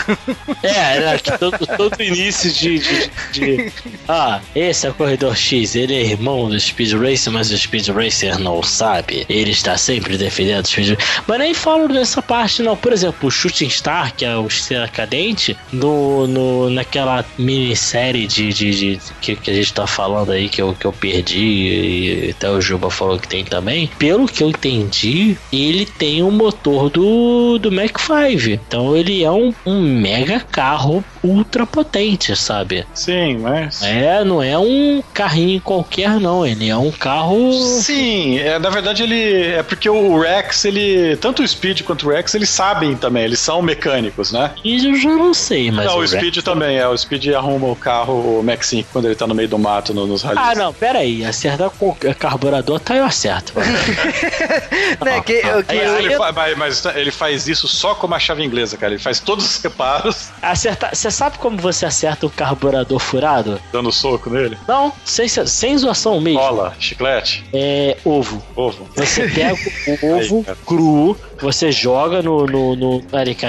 É, era que todo, todo início de, de, de, Ah, esse é o corredor X, ele é irmão do Speed Racer, mas o Speed Racer não sabe. Ele está sempre defendendo o Speed Mas nem falo dessa parte, não. Por exemplo, o Shooting Star, que é o Estrela Cadente, no, no, naquela minissérie de, de, de que, que, a gente tá falando aí, que eu, que eu perdi, e até o Juba falou que tem também. Pelo que eu entendi, ele tem o um motor do, do Mac 5. Então ele é um, um mega carro ultra potente, sabe?
Sim, mas.
É, não é um carrinho qualquer, não. Ele é um carro.
Sim, é, na verdade ele. É porque o Rex, ele. Tanto o Speed quanto o Rex, eles sabem também, eles são mecânicos, né?
E eu já não sei, mas.
Não, o, o Speed Rex... também, é. O Speed arruma o carro, o Max 5, quando ele tá no meio do mato no, nos rallies.
Ah, não, pera aí. Acertar com carburador, tá eu acerto.
né, que, que, mas, ele fa... mas, ele faz isso só com uma chave inglesa, cara. Ele faz todos os reparos.
Acertar. Sabe como você acerta o carburador furado?
Dando soco nele?
Não, sem, sem zoação mesmo.
Bola, chiclete?
É ovo.
Ovo.
Você pega o ovo Aí, cru, você joga no. no, no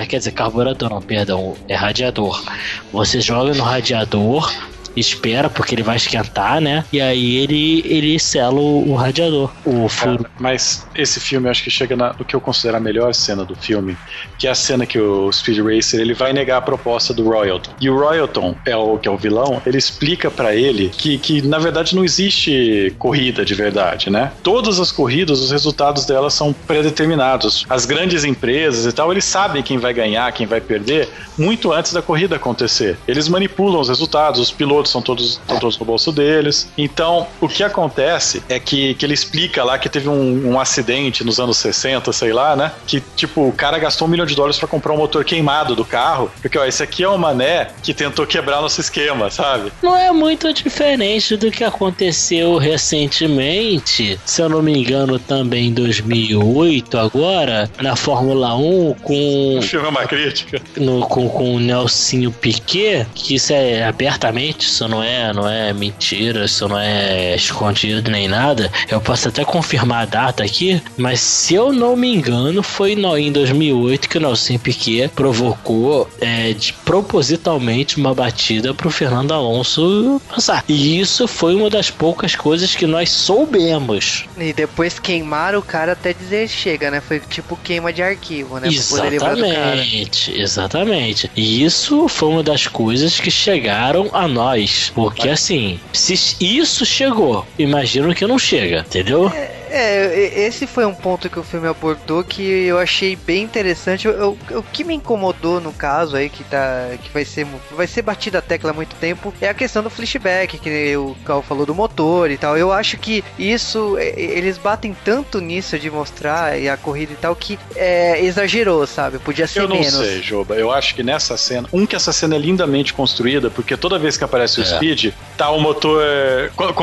quer dizer, carburador, não, perdão, é radiador. Você joga no radiador, espera, porque ele vai esquentar, né? E aí ele, ele sela o, o radiador, o furo.
mas esse filme acho que chega na, no que eu considero a melhor cena do filme, que é a cena que o Speed Racer ele vai negar a proposta do Royalton. E o Royalton, é o que é o vilão, ele explica para ele que, que na verdade não existe corrida de verdade, né? Todas as corridas, os resultados delas são predeterminados. As grandes empresas e tal, eles sabem quem vai ganhar, quem vai perder, muito antes da corrida acontecer. Eles manipulam os resultados, os pilotos todos, são todos, estão todos no bolso deles. Então, o que acontece é que, que ele explica lá que teve um, um acidente nos anos 60, sei lá, né? Que, tipo, o cara gastou um milhão de dólares para comprar um motor queimado do carro, porque, ó, esse aqui é o mané que tentou quebrar nosso esquema, sabe?
Não é muito diferente do que aconteceu recentemente, se eu não me engano, também em 2008, agora, na Fórmula 1, com.
O filme é uma crítica.
No, com, com o Nelsinho Piquet, que isso é abertamente isso não é, não é mentira, isso não é escondido nem nada, eu posso até confirmar a data aqui, mas se eu não me engano, foi no, em 2008 que o Nelson Piquet provocou é, de, propositalmente uma batida pro Fernando Alonso passar. E isso foi uma das poucas coisas que nós soubemos.
E depois queimaram o cara até dizer chega, né? Foi tipo queima de arquivo, né?
Exatamente, exatamente. E isso foi uma das coisas que chegaram a nós. Porque assim, se isso chegou, imagino que não chega, entendeu?
É é, esse foi um ponto que o filme abordou que eu achei bem interessante. O, o, que me incomodou no caso aí, que tá. que vai ser, vai ser batida a tecla há muito tempo, é a questão do flashback, que o Carl falou do motor e tal. Eu acho que isso. Eles batem tanto nisso de mostrar e a corrida e tal que é, exagerou, sabe? Podia ser menos.
Eu não sei, Joba. Eu acho que nessa cena. Um, que essa cena é lindamente construída, porque toda vez que aparece o é. Speed, tá o motor.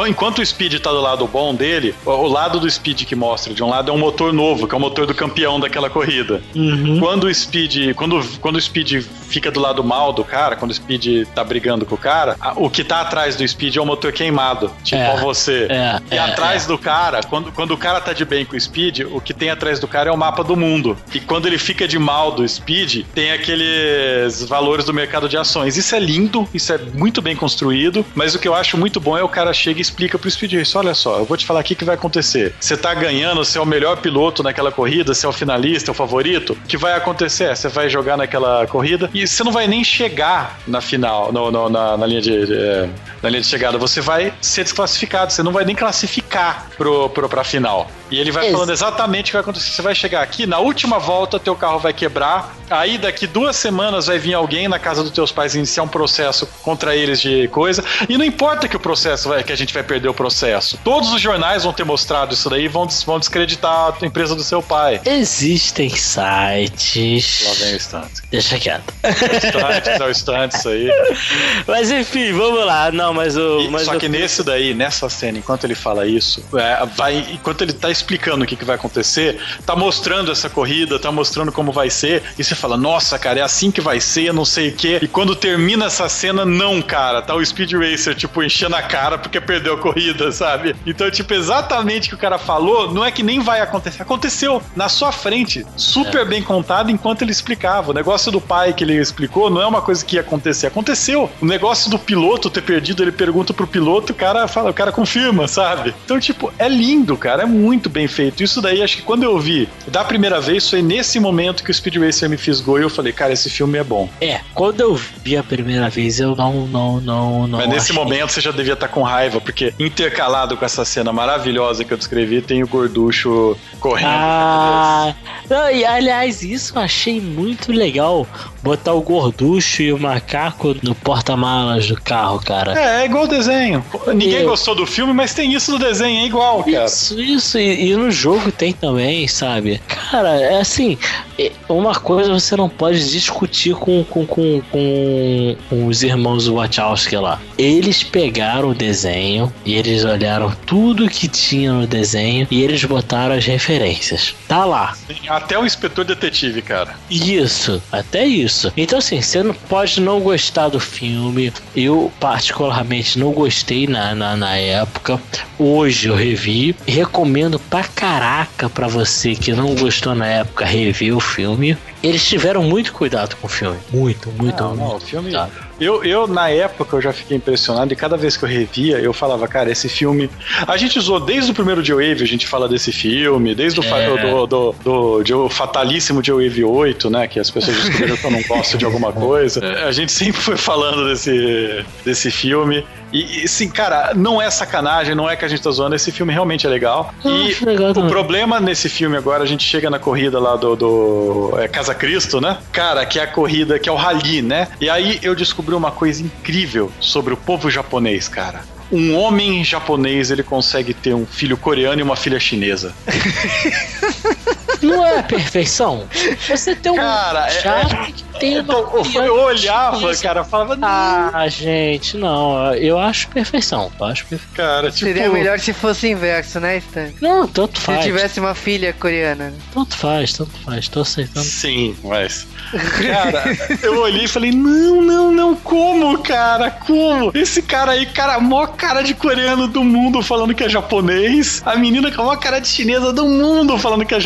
Enquanto o Speed tá do lado bom dele, o lado do Speed que mostra. De um lado é um motor novo, que é o motor do campeão daquela corrida. Uhum. Quando o Speed. Quando, quando o Speed fica do lado mal do cara, quando o Speed tá brigando com o cara, o que tá atrás do Speed é o motor queimado. Tipo é, você. É, e é, atrás é. do cara, quando, quando o cara tá de bem com o Speed, o que tem atrás do cara é o mapa do mundo. E quando ele fica de mal do Speed, tem aqueles valores do mercado de ações. Isso é lindo, isso é muito bem construído, mas o que eu acho muito bom é o cara chega e explica pro Speed isso: olha só, eu vou te falar aqui o que vai acontecer. Você tá ganhando, você é o melhor piloto naquela corrida, você é o finalista, é o favorito, o que vai acontecer? Você vai jogar naquela corrida e você não vai nem chegar na final, no, no, na, na, linha de, de, é, na linha de chegada. Você vai ser desclassificado, você não vai nem classificar pro, pro, pra final. E ele vai Isso. falando exatamente o que vai acontecer. Você vai chegar aqui, na última volta, teu carro vai quebrar. Aí, daqui duas semanas, vai vir alguém na casa dos teus pais iniciar um processo contra eles de coisa. E não importa que o processo vai, que a gente vai perder o processo. Todos os jornais vão ter mostrado isso daí vão, vão descreditar a empresa do seu pai.
Existem sites.
Lá vem o instante.
Deixa quieto.
É o instante, isso aí.
Mas enfim, vamos lá. Não, mas o.
E,
mas
só que nesse daí, nessa cena, enquanto ele fala isso, é, vai, enquanto ele tá explicando o que, que vai acontecer, tá mostrando essa corrida, tá mostrando como vai ser, e você fala, nossa, cara, é assim que vai ser, não sei o quê. E quando termina essa cena, não, cara, tá o Speed Racer, tipo, enchendo a cara porque perdeu a corrida, sabe? Então, tipo, exatamente o que o cara falou, não é que nem vai acontecer, aconteceu na sua frente, super é. bem contado enquanto ele explicava. O negócio do pai que ele explicou não é uma coisa que ia acontecer, aconteceu. O negócio do piloto ter perdido, ele pergunta pro piloto, o cara fala, o cara confirma, sabe? Então, tipo, é lindo, cara, é muito bem feito. Isso daí, acho que quando eu vi da primeira vez, foi nesse momento que o Speed Racer me fisgou e eu falei, cara, esse filme é bom.
É, quando eu vi a primeira vez, eu não, não, não, não.
Mas nesse achei. momento você já devia estar tá com raiva, porque intercalado com essa cena maravilhosa que eu descrevi, tem o gorducho correndo.
Ah, não, e aliás, isso eu achei muito legal. Botar o gorducho e o macaco no porta-malas do carro, cara.
É, é igual o desenho. Ninguém eu... gostou do filme, mas tem isso no desenho, é igual, cara.
Isso, isso. E, e no jogo tem também, sabe? Cara, é assim, uma coisa você não pode discutir com, com, com, com os irmãos Wachowski lá. Eles pegaram o desenho e eles olharam tudo que tinha no desenho e eles botaram as referências. Tá lá.
Até o inspetor detetive, cara.
Isso, até isso. Então, assim, você não pode não gostar do filme. Eu, particularmente, não gostei na, na, na época. Hoje eu revi. Recomendo pra caraca pra você que não gostou na época rever o filme. Eles tiveram muito cuidado com o filme. Muito, muito, não, muito. Não,
o filme. Eu, eu, na época, eu já fiquei impressionado e cada vez que eu revia, eu falava, cara, esse filme. A gente usou desde o primeiro Joe-Wave, a gente fala desse filme, desde o é. do, do, do, do fatalíssimo Joe-Wave 8, né? Que as pessoas descobriram que eu não gosto de alguma coisa. É. A gente sempre foi falando desse, desse filme. E, sim, cara, não é sacanagem, não é que a gente tá zoando, esse filme realmente é legal. e legal o problema nesse filme agora, a gente chega na corrida lá do, do é, Casa Cristo, né? Cara, que é a corrida, que é o rally, né? E aí eu descobri uma coisa incrível sobre o povo japonês, cara um homem japonês ele consegue ter um filho coreano e uma filha chinesa.
Não é a perfeição? Você tem um
cara, chato é, que tem uma. Eu, eu olhava, cara, falava.
Ah, gente, não. Eu acho perfeição. Eu acho perfeição.
Cara, tipo... Seria melhor se fosse inverso, né, Stan?
Não, tanto faz.
Se tivesse uma filha coreana.
Tanto faz, tanto faz. Tô aceitando.
Sim, mas. Cara, eu olhei e falei: não, não, não, como, cara? Como? Esse cara aí, cara, a maior cara de coreano do mundo falando que é japonês. A menina com a maior cara de chinesa do mundo falando que é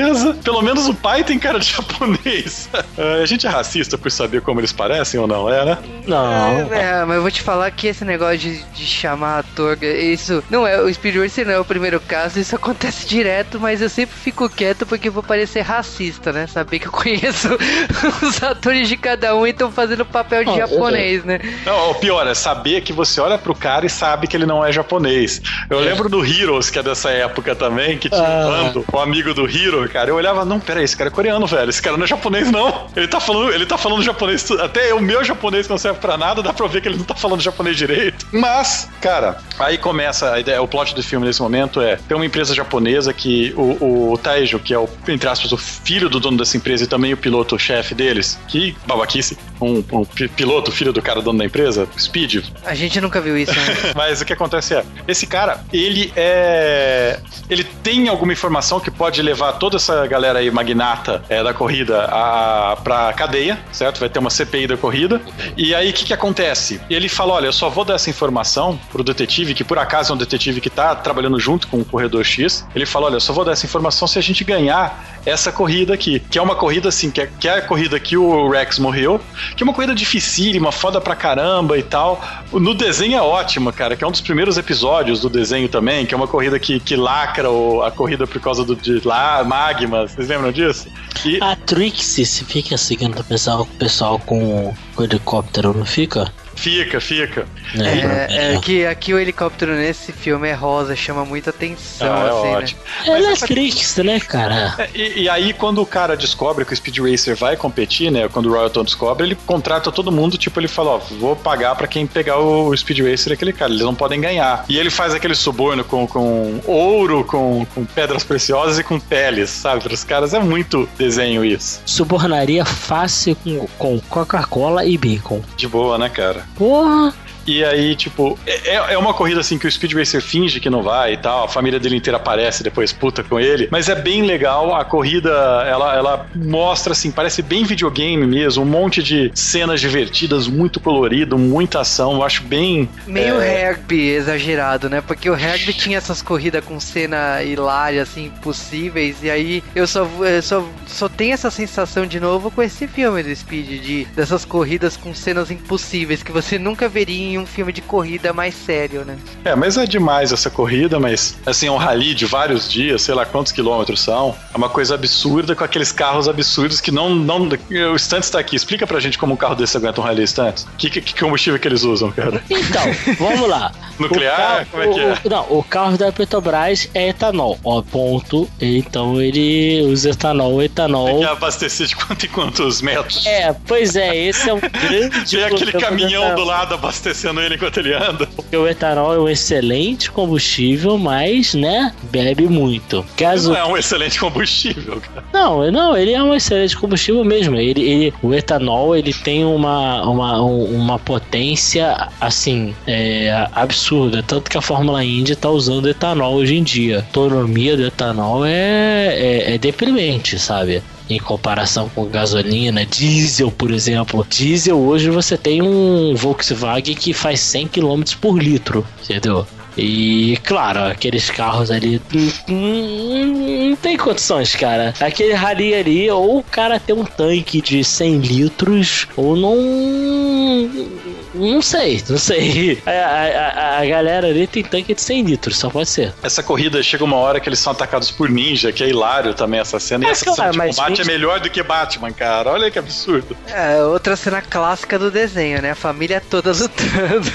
japonesa. Pelo menos o pai tem cara de japonês. É, a gente é racista por saber como eles parecem ou não, é, né?
Não.
É, é, mas eu vou te falar que esse negócio de, de chamar ator, isso não é o Speed Racer não é o primeiro caso, isso acontece direto, mas eu sempre fico quieto porque eu vou parecer racista, né? Saber que eu conheço os atores de cada um e estão fazendo papel de
Oh,
japonês, né?
Não, o pior é saber que você olha pro cara e sabe que ele não é japonês. Eu lembro do Heroes, que é dessa época também, que tinha
Ah.
um bando, um amigo do Hero, cara. Eu olhava, não, peraí, esse cara é coreano, velho. Esse cara não é japonês, não. Ele tá falando, ele tá falando japonês, até o meu japonês que não serve pra nada, dá pra ver que ele não tá falando japonês direito. Mas, cara, aí começa a ideia, o plot do filme nesse momento é: tem uma empresa japonesa que o, o Taijo, que é o, entre aspas, o filho do dono dessa empresa e também o piloto-chefe deles, que babaquice, um, um pi- piloto, filho do cara dono da empresa, Speed,
A gente nunca viu isso, né?
mas o que acontece é, esse cara, ele é. Ele tem alguma informação que pode levar toda essa galera aí magnata é, da corrida a, pra cadeia, certo? Vai ter uma CPI da corrida. E aí o que, que acontece? Ele fala: olha, eu só vou dar essa informação pro detetive, que por acaso é um detetive que tá trabalhando junto com o corredor X. Ele fala: olha, eu só vou dar essa informação se a gente ganhar essa corrida aqui. Que é uma corrida assim, que é, que é a corrida que o Rex morreu, que é uma corrida dificílima, foda pra caramba e tal. No desenho é ótimo, cara, que é um dos primeiros episódios do desenho também, que é uma corrida que, que lacra o- a corrida por causa do, de lá, Vocês lembram disso? E,
A Trixie, se fica seguindo o pessoal, o pessoal com o helicóptero, não fica?
Fica, fica.
É, é que aqui o helicóptero nesse filme é rosa, chama muita atenção,
Ah, é
assim,
ótimo.
Ela é
essa-
Trixie, né, cara?
É, E, e aí, quando o cara descobre que o Speed Racer vai competir, né? Quando o Royalton descobre, ele contrata todo mundo, tipo, ele fala, ó, vou pagar pra quem pegar o Speed Racer aquele cara, eles não podem ganhar. E ele faz aquele suborno com, com ouro, com, com pedras preciosas e com peles, sabe? Para os caras é muito desenho isso.
Subornaria fácil com, com Coca-Cola e bacon.
De boa, né, cara?
Porra!
E aí, tipo, é, é uma corrida assim que o Speed Racer finge que não vai e tal, a família dele inteira aparece depois puta com ele, mas é bem legal, a corrida, ela, ela mostra assim, parece bem videogame mesmo, um monte de cenas divertidas, muito colorido, muita ação, eu acho bem...
Meio
é,
rugby exagerado, né? Porque o rugby tinha essas corridas com cena hilária, assim, impossíveis, e aí eu só, eu só, só tenho essa sensação de novo com esse filme do Speed, de, dessas corridas com cenas impossíveis que você nunca veria em um filme de corrida mais sério, né?
É, mas é demais essa corrida, mas assim, é um rally de vários dias, sei lá quantos quilômetros são. É uma coisa absurda com aqueles carros absurdos que não. não o Stunts tá aqui. Explica pra gente como um carro desse aguenta um rally Stunts. Que, que, que combustível que eles usam, cara?
Então, vamos lá.
Nuclear?
O carro-
Como é que é?
o- não, o carro da Petrobras é etanol, ó, ponto. Então ele usa etanol,
Tem
etanol.
que abastecer de quanto em quantos metros?
É, pois é, esse é um grande
Tem aquele caminhão do lado abastecendo ele enquanto ele anda.
Porque o etanol é um excelente combustível, mas, né, bebe muito. Gaso...
Não é um excelente combustível, cara.
Não, não, ele é um excelente combustível mesmo. Ele, ele- o etanol ele tem uma, uma, um- uma potência assim é, absurda, tanto que a Fórmula Indy está usando etanol hoje em dia. A autonomia do etanol é, é, é deprimente, sabe? Em comparação com gasolina, diesel, por exemplo. Diesel hoje você tem um Volkswagen que faz 100 km por litro, entendeu? E claro, aqueles carros ali não, não- não tem condições, cara. Aquele rally ali, ou o cara tem um tanque de 100 litros, ou não. Não sei, não sei. A, a- a- galera ali tem tanque de 100 litros, só pode ser.
Essa corrida chega uma hora que eles são atacados por ninja, que é hilário também essa cena. E
É,
essa
claro,
cena de
mas
combate
ninja-
é melhor do que Batman, cara. Olha que absurdo.
É, outra cena clássica do desenho, né? A família toda lutando.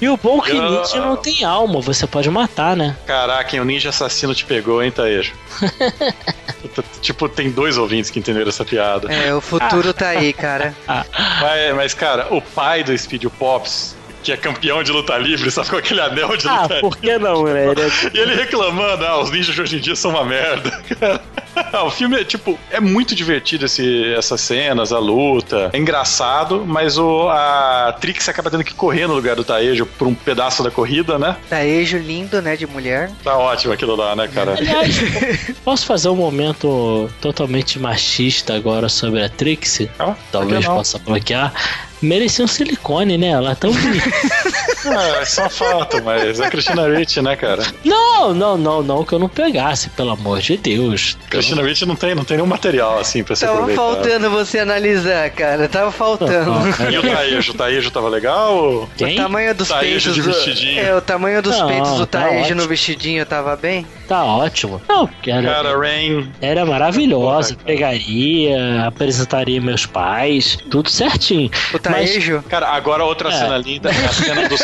E o bom é que
Eu-
ninja não tem alma, você pode matar, né?
Caraca, hein, o ninja assassino te pegou, hein, Taejo? tipo, tem dois ouvintes que entenderam essa piada.
É, o futuro tá aí, cara.
Mas, mas, cara, o pai do Speed, o Pops, que é campeão de luta livre, só com aquele anel de
Ah,
luta
por que não, né? Ele é-
E ele reclamando, ah, os ninjas de hoje em dia são uma merda. o filme é tipo, é muito divertido esse, essas cenas, a luta. É engraçado, mas o, a Trix acaba tendo que correr no lugar do Taejo por um pedaço da corrida, né?
Taejo lindo, né, de mulher.
Tá ótimo aquilo lá, né, cara?
Aliás, posso fazer um momento totalmente machista agora sobre a Trixie?
Ah,
Talvez possa bloquear merecia um silicone, né? Ela é tão bonita.
ah, é só falta, mas é Christina Ricci, né, cara?
Não, não, não, não, que eu não pegasse, pelo amor de Deus.
Christina não... Ricci não tem, não tem nenhum material assim pra ser
Tava faltando você analisar, cara. Tava faltando.
Não, e o Taejo? O Taejo tava legal?
Quem? O tamanho dos
taejo
peitos.
de vestidinho.
É, o tamanho dos não, peitos do tá Taejo no vestidinho tava bem?
Tá ótimo. Não, porque era.
Cara, Rain.
Era maravilhosa. Porra, pegaria, apresentaria meus pais, tudo certinho.
O Taejo?
Mas, cara, agora outra é. cena linda é a cena dos.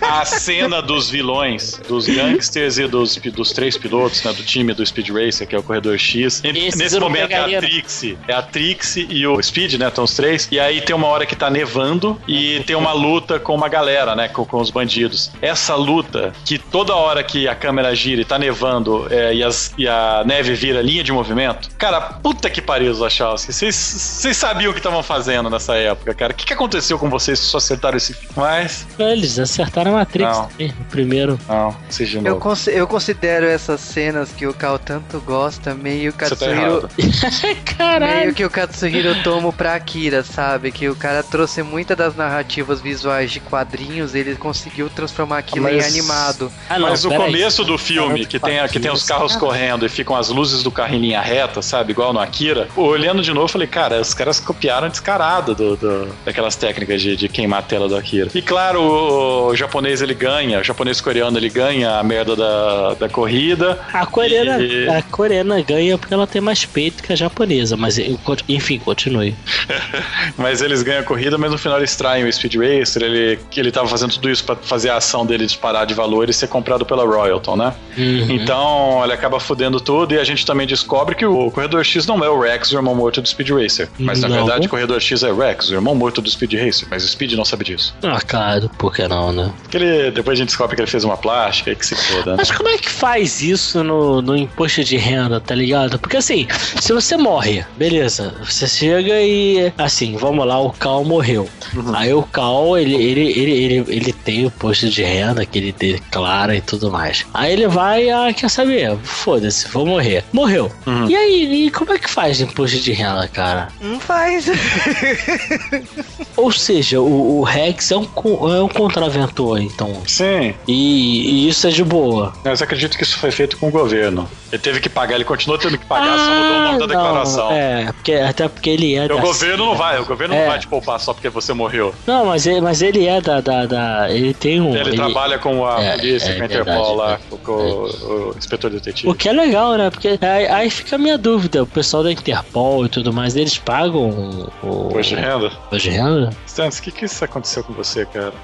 A cena dos vilões, dos gangsters e dos, dos três pilotos, né? Do time do Speed Racer, que é o Corredor X. Esses Nesse momento pegaria. é a Trixie. É a Trixie e o Speed, né? Estão os três. E aí tem uma hora que tá nevando e tem uma luta com uma galera, né? Com, com os bandidos. Essa luta, que toda hora que a câmera gira e tá nevando é, e, as, e, a neve vira linha de movimento. Cara, puta que pariu, os Wachowski. Vocês sabiam o que estavam fazendo nessa época, cara. O que, que aconteceu com vocês se só acertaram esse filme? Mas.
Eles acertaram a Matrix
não.
no primeiro.
Não, seja
eu, cons eu considero essas cenas que o Cal tanto gosta meio tá Katsuhiro.
Tá
meio que o Katsuhiro tomo pra Akira, sabe? Que o cara trouxe muitas das narrativas visuais de quadrinhos, ele conseguiu transformar aquilo mas... em animado.
Ah, não, mas o começo aí. do filme, que tem, que tem os carros correndo e ficam as luzes do carro em linha reta, sabe? Igual no Akira. Olhando de novo, falei, cara, os caras copiaram descarado do, do, daquelas técnicas de, de queimar a tela do Akira. E claro, o, japonês ele ganha, o japonês coreano ele ganha a merda da, da corrida.
A coreana, e... a coreana ganha porque ela tem mais peito que a japonesa, mas enfim, continue.
mas eles ganham a corrida, mas no final eles traem o Speed Racer, ele, ele tava fazendo tudo isso para fazer a ação dele disparar de valor e ser comprado pela Royalton, né? Uhum. Então ele acaba fudendo tudo e a gente também descobre que o Corredor X não é o Rex, o irmão morto do Speed Racer. Mas na verdade o Corredor X é Rex, o irmão morto do Speed Racer. Mas o Speed não sabe disso.
Ah, claro, por que não, né?
Porque ele, depois a gente descobre que ele fez uma plástica e que se foda. Né?
Mas como é que faz isso no, no imposto de renda, tá ligado? Porque assim, se você morre, beleza, você chega e assim, vamos lá, o Cal morreu. Uhum. Aí o Cal, ele, ele, ele, ele, ele tem o imposto de renda que ele declara e tudo mais. Aí ele vai, ah, quer saber? Foda-se, vou morrer. Morreu. Uhum. E aí, e como é que faz imposto de renda, cara?
Não faz.
Ou seja, o, o Rex é um, é um contraventor, então.
Sim.
E, e, isso é de boa.
Mas acredito que isso foi feito com o governo. Ele teve que pagar, ele continuou tendo que pagar, ah, só mudou o nome da ah, declaração.
É, porque, até porque ele é.
o governo não vai, o governo é. não vai te poupar só porque você morreu.
Não, mas ele, mas ele é da. da, da ele tem um.
Ele, ele trabalha com a é, polícia, é, com a Interpol lá, é. com o, o, inspetor detetive.
O que é legal, né? Porque aí, aí, fica a minha dúvida. O pessoal da Interpol e tudo mais, eles pagam
o. Hoje de renda?
Hoje de renda?
Stans, o que, que isso aconteceu com você, cara?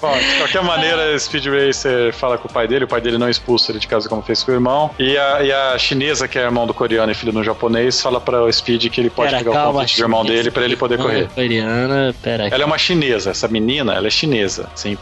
Bom, de qualquer maneira, Speed Racer fala com o pai dele, o pai dele não expulsa ele de casa como fez com o irmão. E a, e a chinesa, que é irmão do coreano e filho do japonês, fala para o Speed que ele pode pera, pegar calma, o convite do irmão dele para ele poder correr.
Coreana, pera
Ela é uma chinesa, essa menina, ela é chinesa. Sim,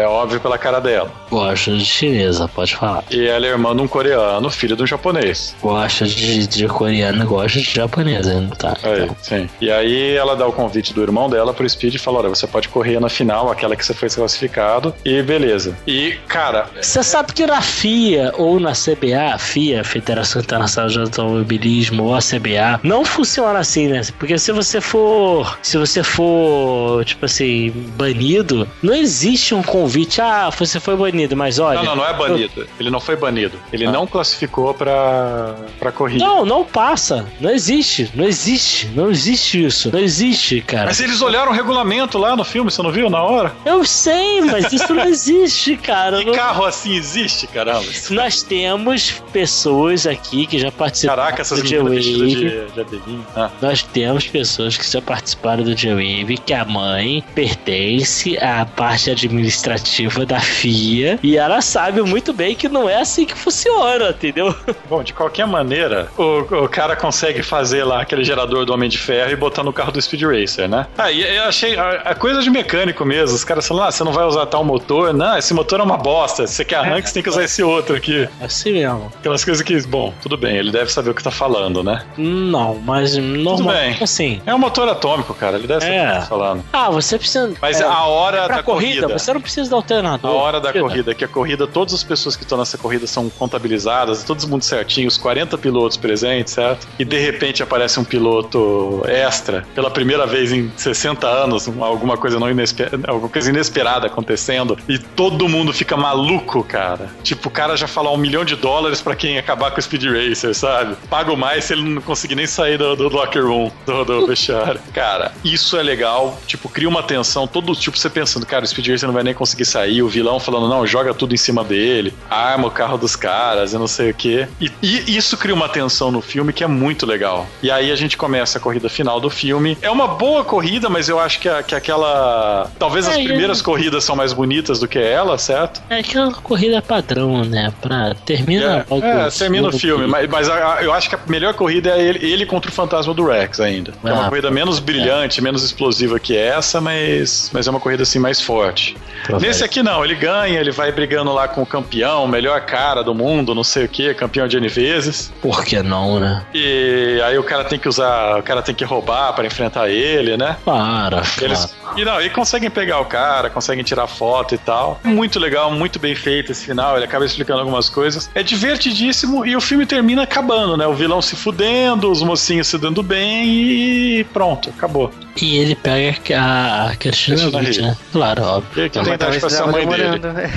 é óbvio pela cara dela.
Gosta de chinesa, pode falar.
E ela é irmã de um coreano, filho de um japonês.
Gosta de, de coreano, gosta de japonesa, tá?
Aí, então. sim. E aí ela dá o convite do irmão dela pro Speed e fala: olha, você pode correr na final, aquela que você foi classificado, e beleza. E, cara.
Você sabe que na FIA ou na CBA, FIA, Federação Internacional de Automobilismo, ou a CBA, não funciona assim, né? Porque se você for. Se você for, tipo assim, banido, não existe um convite. Ah, você foi banido, mas olha.
Não, não, não é banido. Eu... Ele não foi banido. Ele ah. não classificou pra, pra corrida.
Não, não passa. Não existe. Não existe. Não existe isso. Não existe, cara.
Mas eles olharam o regulamento lá no filme, você não viu na hora?
Eu sei, mas isso não existe, cara.
Que não... carro assim existe, caramba?
Nós temos pessoas aqui que já participaram
Caraca, essas do G-Wave. De, de
ah. Nós temos pessoas que já participaram do G-Wave, que a mãe pertence à parte administrativa da FIA e ela sabe muito bem que não é assim que funciona, entendeu?
Bom, de qualquer maneira, o, o cara consegue fazer lá aquele gerador do Homem de Ferro e botar no carro do Speed Racer, né? Ah, e eu achei a, a coisa de mecânico mesmo. Os caras falam, ah, você não não vai usar tal motor. Não, esse motor é uma bosta. Se você quer arranque, você tem que usar esse outro aqui.
É assim mesmo.
Aquelas coisas que, bom, tudo bem, ele deve saber o que tá falando, né?
Não, mas normal.
Tudo bem.
Assim.
É um motor atômico, cara, ele deve saber
É.
o que tá falando.
Ah, você precisa.
Mas
é,
a hora
pra
da
corrida,
corrida,
você não precisa do alternador.
a hora da
Precisa.
corrida, que a corrida, todas as pessoas que estão nessa corrida são contabilizadas, todo mundo certinho, os 40 pilotos presentes, certo? E de repente aparece um piloto extra, pela primeira vez em 60 anos, um- alguma coisa não inesperada, alguma coisa inesperada acontecendo, e todo mundo fica maluco, cara. Tipo, o cara já falou um milhão de dólares pra quem acabar com o Speed Racer, sabe? Pago mais se ele não conseguir nem sair do, do locker room, do, do vestiário. Cara, isso é legal, tipo, cria uma tensão, todo tipo você pensando, cara, o Speed Racer não vai nem conseguir sair, o vilão falando, não, joga tudo em cima dele, arma o carro dos caras, eu não sei o quê. E, e isso cria uma tensão no filme que é muito legal. E aí a gente começa a corrida final do filme. É uma boa corrida, mas eu acho que, a- que aquela. Talvez as
É, e-
primeiras corridas são mais bonitas do que ela, certo?
É aquela corrida padrão, né? Pra termina
É, é, termina o filme, mas, mas a- a- eu acho que a melhor corrida é ele, ele contra o fantasma do Rex ainda. É uma
Ah,
corrida menos brilhante, menos explosiva que essa, mas, mas é uma corrida assim mais forte. Nesse aqui não, ele ganha, ele vai brigando lá com o campeão, melhor cara do mundo, não sei o que, campeão de N vezes.
Por que não, né?
E aí o cara tem que usar, o cara tem que roubar pra enfrentar ele, né?
Para,
Eles,
para.
e não, e conseguem pegar o cara, conseguem tirar foto e tal. Muito legal, muito bem feito esse final. Ele acaba explicando algumas coisas. É divertidíssimo e o filme termina acabando, né? O vilão se fudendo, os mocinhos se dando bem e pronto, acabou.
E ele pega a, Cristina Ricci, né? Claro, óbvio.
Ele que tem idade pra ser a mãe dele.
demorando.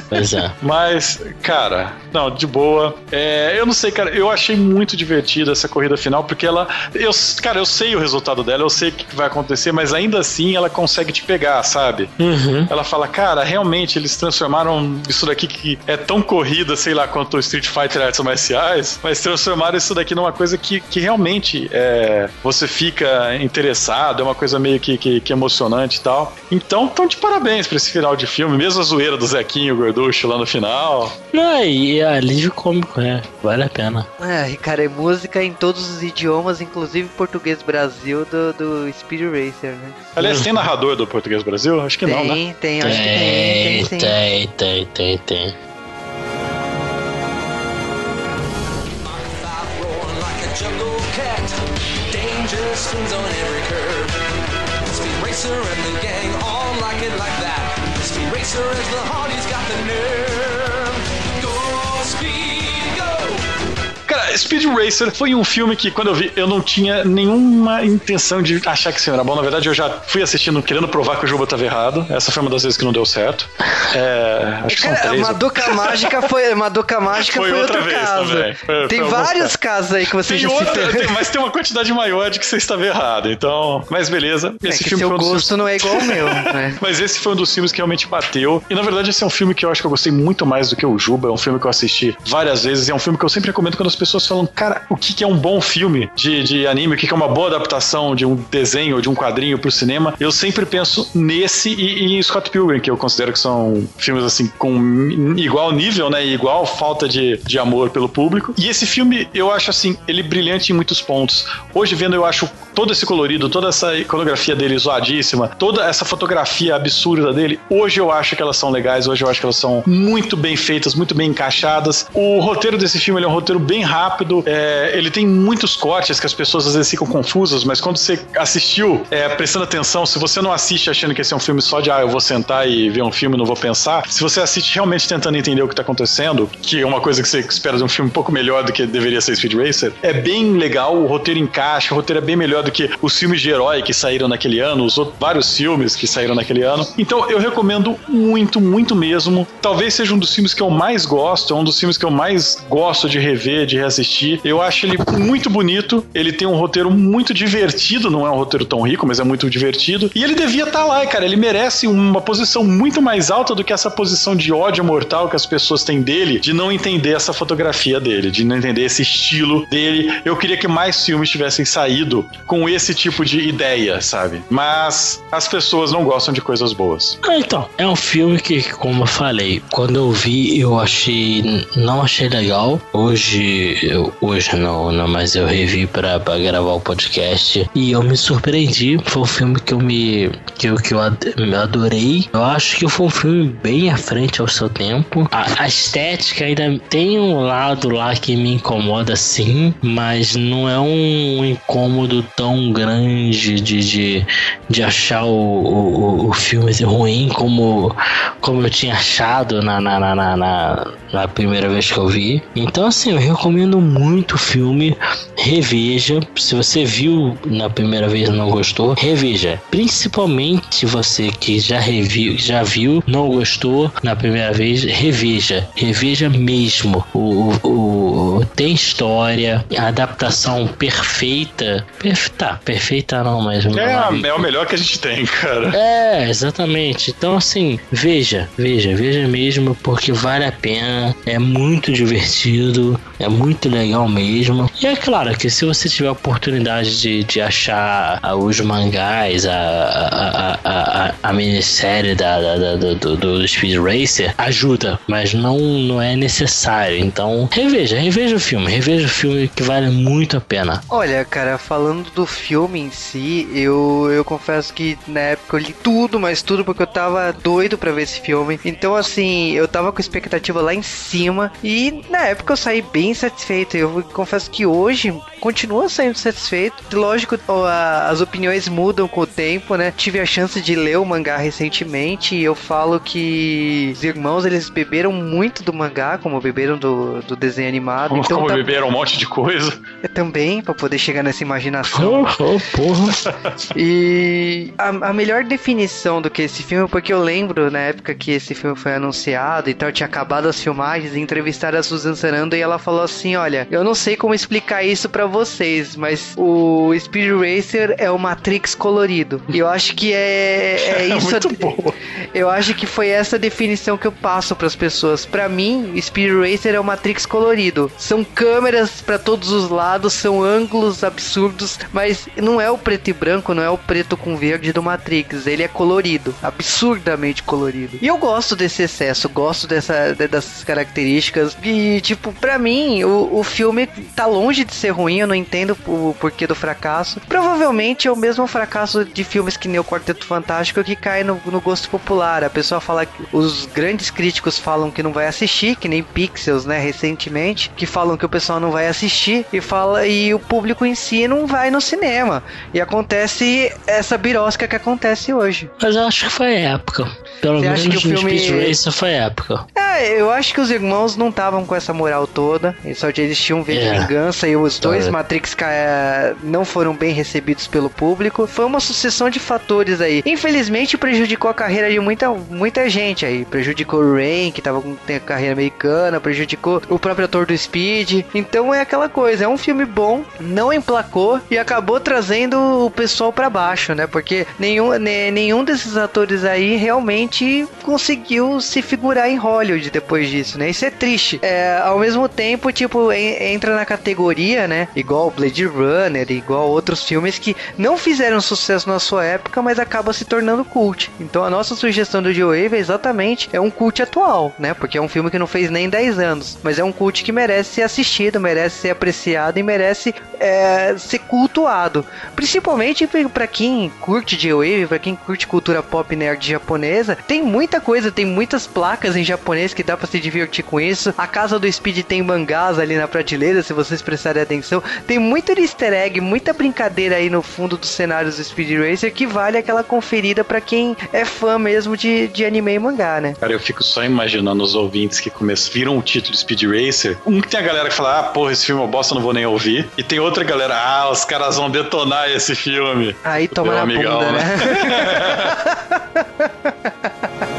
pois é.
Mas, cara, não, de boa. É, eu não sei, cara, eu achei muito divertida essa corrida final, porque ela. Eu, cara, eu sei o resultado dela, eu sei o que vai acontecer, mas ainda assim ela consegue te pegar, sabe?
Uhum.
Ela fala, cara, realmente eles transformaram isso daqui que é tão corrida, sei lá, quanto o Street Fighter Artes Marciais, mas transformaram isso daqui numa coisa que, que realmente é, você fica interessado, é uma coisa meio que, que, que emocionante e tal. Então, tão de parabéns pra esse final de filme, mesmo a zoeira do Zequinho Gorducho lá no final.
Não, e é alívio cômico, né? Vale a pena.
É, cara, é música em todos os idiomas, inclusive português Brasil do, do Speed Racer, né?
Aliás, tem narrador do Português Brasil? Acho que não, né?
tem, tem, acho que tem, tem
tem, tem, tem, tem.
roaring like a jungle cat. Danger swings on every curve. Speed racer and the gang all like it like that. Speed racer is the heart, he's got the nerve. Go speed, go.
Speed Racer foi um filme que, quando eu vi, eu não tinha nenhuma intenção de achar que esse filme era bom. Na verdade, eu já fui assistindo querendo provar que o Juba tava errado. Essa foi uma das vezes que não deu certo. É, acho que são
Cara,
três.
Madoka Mágica foi, Madoka Mágica
Foi
foi,
outra
outro
vez
caso.
também. Foi-
tem
foi
vários
casos.
casos aí que você
Tem
já
outra, tem- mas tem uma quantidade maior de que você estava errado. Então, mas beleza.
É
Esse
que
filme
seu
foi um dos filmes-
gosto não é igual ao meu, né?
Mas esse foi um dos filmes que realmente bateu. E na verdade, esse é um filme que eu acho que eu gostei muito mais do que o Juba. É um filme que eu assisti várias vezes. E é um filme que eu sempre recomendo quando as pessoas falam, cara, o que que é um bom filme de, de anime? O que que é uma boa adaptação de um desenho ou de um quadrinho pro cinema? Eu sempre penso nesse e, em Scott Pilgrim, que eu considero que são filmes assim com igual nível, né? Igual falta de, de amor pelo público. E esse filme, eu acho assim, ele brilhante em muitos pontos. Hoje vendo, eu acho todo esse colorido, toda essa iconografia dele zoadíssima, toda essa fotografia absurda dele, hoje eu acho que elas são legais, hoje eu acho que elas são muito bem feitas, muito bem encaixadas. O roteiro desse filme é um roteiro bem rápido, é, ele tem muitos cortes que as pessoas às vezes ficam confusas, mas quando você assistiu, é, prestando atenção, se você não assiste achando que esse é um filme só de, ah, eu vou sentar e ver um filme, não vou pensar, se você assiste realmente tentando entender o que tá acontecendo, que é uma coisa que você espera de um filme um pouco melhor do que deveria ser Speed Racer, é bem legal, o roteiro encaixa, o roteiro é bem melhor do que os filmes de herói que saíram naquele ano, os outros, vários filmes que saíram naquele ano. Então eu recomendo muito, muito mesmo. Talvez seja um dos filmes que eu mais gosto, é um dos filmes que eu mais gosto de rever, de reassistir. Eu acho ele muito bonito, ele tem um roteiro muito divertido, não é um roteiro tão rico, mas é muito divertido. E ele devia estar lá, cara, ele merece uma posição muito mais alta do que essa posição de ódio mortal que as pessoas têm dele, de não entender essa fotografia dele, de não entender esse estilo dele. Eu queria que mais filmes tivessem saído com esse tipo de ideia, sabe? Mas as pessoas não gostam de coisas boas.
Ah, então, é um filme que, como eu falei, quando eu vi, eu achei. Não achei legal. Hoje, eu, hoje não, não, mas eu revi pra gravar o podcast e eu me surpreendi. Foi um filme que eu me. que eu, que eu adorei. Eu acho que foi um filme bem à frente ao seu tempo. A, a estética ainda tem um lado lá que me incomoda sim, mas não é um incômodo tão grande de, de, de achar o, o, o filme ruim como, como eu tinha achado na, na, na, na, na primeira vez que eu vi. Então, assim, eu recomendo muito o filme. Reveja. Se você viu na primeira vez e não gostou, reveja. Principalmente você que já reviu, já viu, não gostou na primeira vez, reveja. Reveja mesmo. O, o, o- tem história, a adaptação perfeita. Perfe, tá, perfeita não, mas.
É, é o melhor que a gente tem, cara.
É, exatamente. Então, assim, veja, veja, veja mesmo, porque vale a pena. É muito divertido, é muito legal mesmo. E é claro que se você tiver a oportunidade de, de achar ah, os mangás, a, a, a, a, minissérie da, da- do, do Speed Racer, ajuda, mas não, não é necessário. Então, reveja, reveja o filme, reveja o filme que vale muito a pena.
Olha, cara, falando do filme em si, eu, eu confesso que na época eu li tudo, mas tudo porque eu tava doido pra ver esse filme. Então, assim, eu tava com expectativa lá em cima e na época eu saí bem satisfeito. Eu confesso que hoje continuo saindo satisfeito. Lógico, as opiniões mudam com o tempo, né? Tive a chance de ler o mangá recentemente e eu falo que os irmãos eles beberam muito do mangá, como beberam do, do desenho animado.
Como,
então
como
tá-
beberam um monte de coisa.
também pra poder chegar nessa imaginação.
Oh, oh, porra.
E a, a melhor definição do que esse filme, porque eu lembro na época que esse filme foi anunciado e tal, tinha acabado as filmagens, entrevistaram a Susan Sarandon e ela falou assim: Olha, eu não sei como explicar isso pra vocês, mas o Speed Racer é o Matrix colorido. E eu acho que é, é isso.
Muito boa.
Eu acho que foi essa definição que eu passo pras pessoas. Pra mim, Speed Racer é o Matrix colorido. São câmeras pra todos os lados, são ângulos absurdos, mas não é o preto e branco, não é o preto com verde do Matrix. Ele é colorido, absurdamente colorido. E eu gosto desse excesso, gosto dessa, de- dessas características. E, tipo, pra mim, o, o filme tá longe de ser ruim, eu não entendo o porquê do fracasso. Provavelmente é o mesmo fracasso de filmes que nem o Quarteto Fantástico que cai no, no gosto popular. A pessoa fala que os grandes críticos falam que não vai assistir, que nem Pixels, né, recentemente, que falam que o pessoal não vai assistir e fala e o público em si não vai no cinema. E acontece essa birosca que acontece hoje.
Mas eu acho que foi época. Pelo
Você
menos
acha que o
no
filme-
Speed Racer foi época.
É, eu acho que os irmãos não estavam com essa moral toda. Eles só eles tinham V de
É.
vingança e os dois. Matrix ca- não foram bem recebidos pelo público. Foi uma sucessão de fatores aí. Infelizmente prejudicou a carreira de muita, muita gente aí. Prejudicou o Rain, que tava com tem a carreira americana, prejudicou o próprio ator do Speed. Então é aquela coisa, é um filme bom, não emplacou e acabou trazendo o pessoal pra baixo, né? Porque nenhum, ne- nenhum desses atores aí realmente conseguiu se figurar em Hollywood depois disso, né? Isso é triste. É, ao mesmo tempo, tipo, en- entra na categoria, né? Igual Blade Runner, igual outros filmes que não fizeram sucesso na sua época, mas acaba se tornando cult. Então a nossa sugestão do G-Wave é exatamente é um cult atual, né? Porque é um filme que não fez nem 10 anos, mas é um cult que merece ser assistido, merece ser apreciado e merece é, ser cultuado. Principalmente pra quem curte J-Wave, pra quem curte cultura pop nerd japonesa, tem muita coisa, tem muitas placas em japonês que dá pra se divertir com isso. A casa do Speed tem mangás ali na prateleira, se vocês prestarem atenção. Tem muito easter egg, muita brincadeira aí no fundo dos cenários do Speed Racer que vale aquela conferida pra quem é fã mesmo de, de anime e mangá, né?
Cara, eu fico só imaginando os ouvintes que começam, viram o título Speed Racer. Um que tem a galera que fala, ah, porra, esse filme é bosta, não vou nem ouvir. E tem outra galera, ah, os caras vão detonar esse filme.
Aí toma
Meu
na
amigão,
bunda,
né?
né?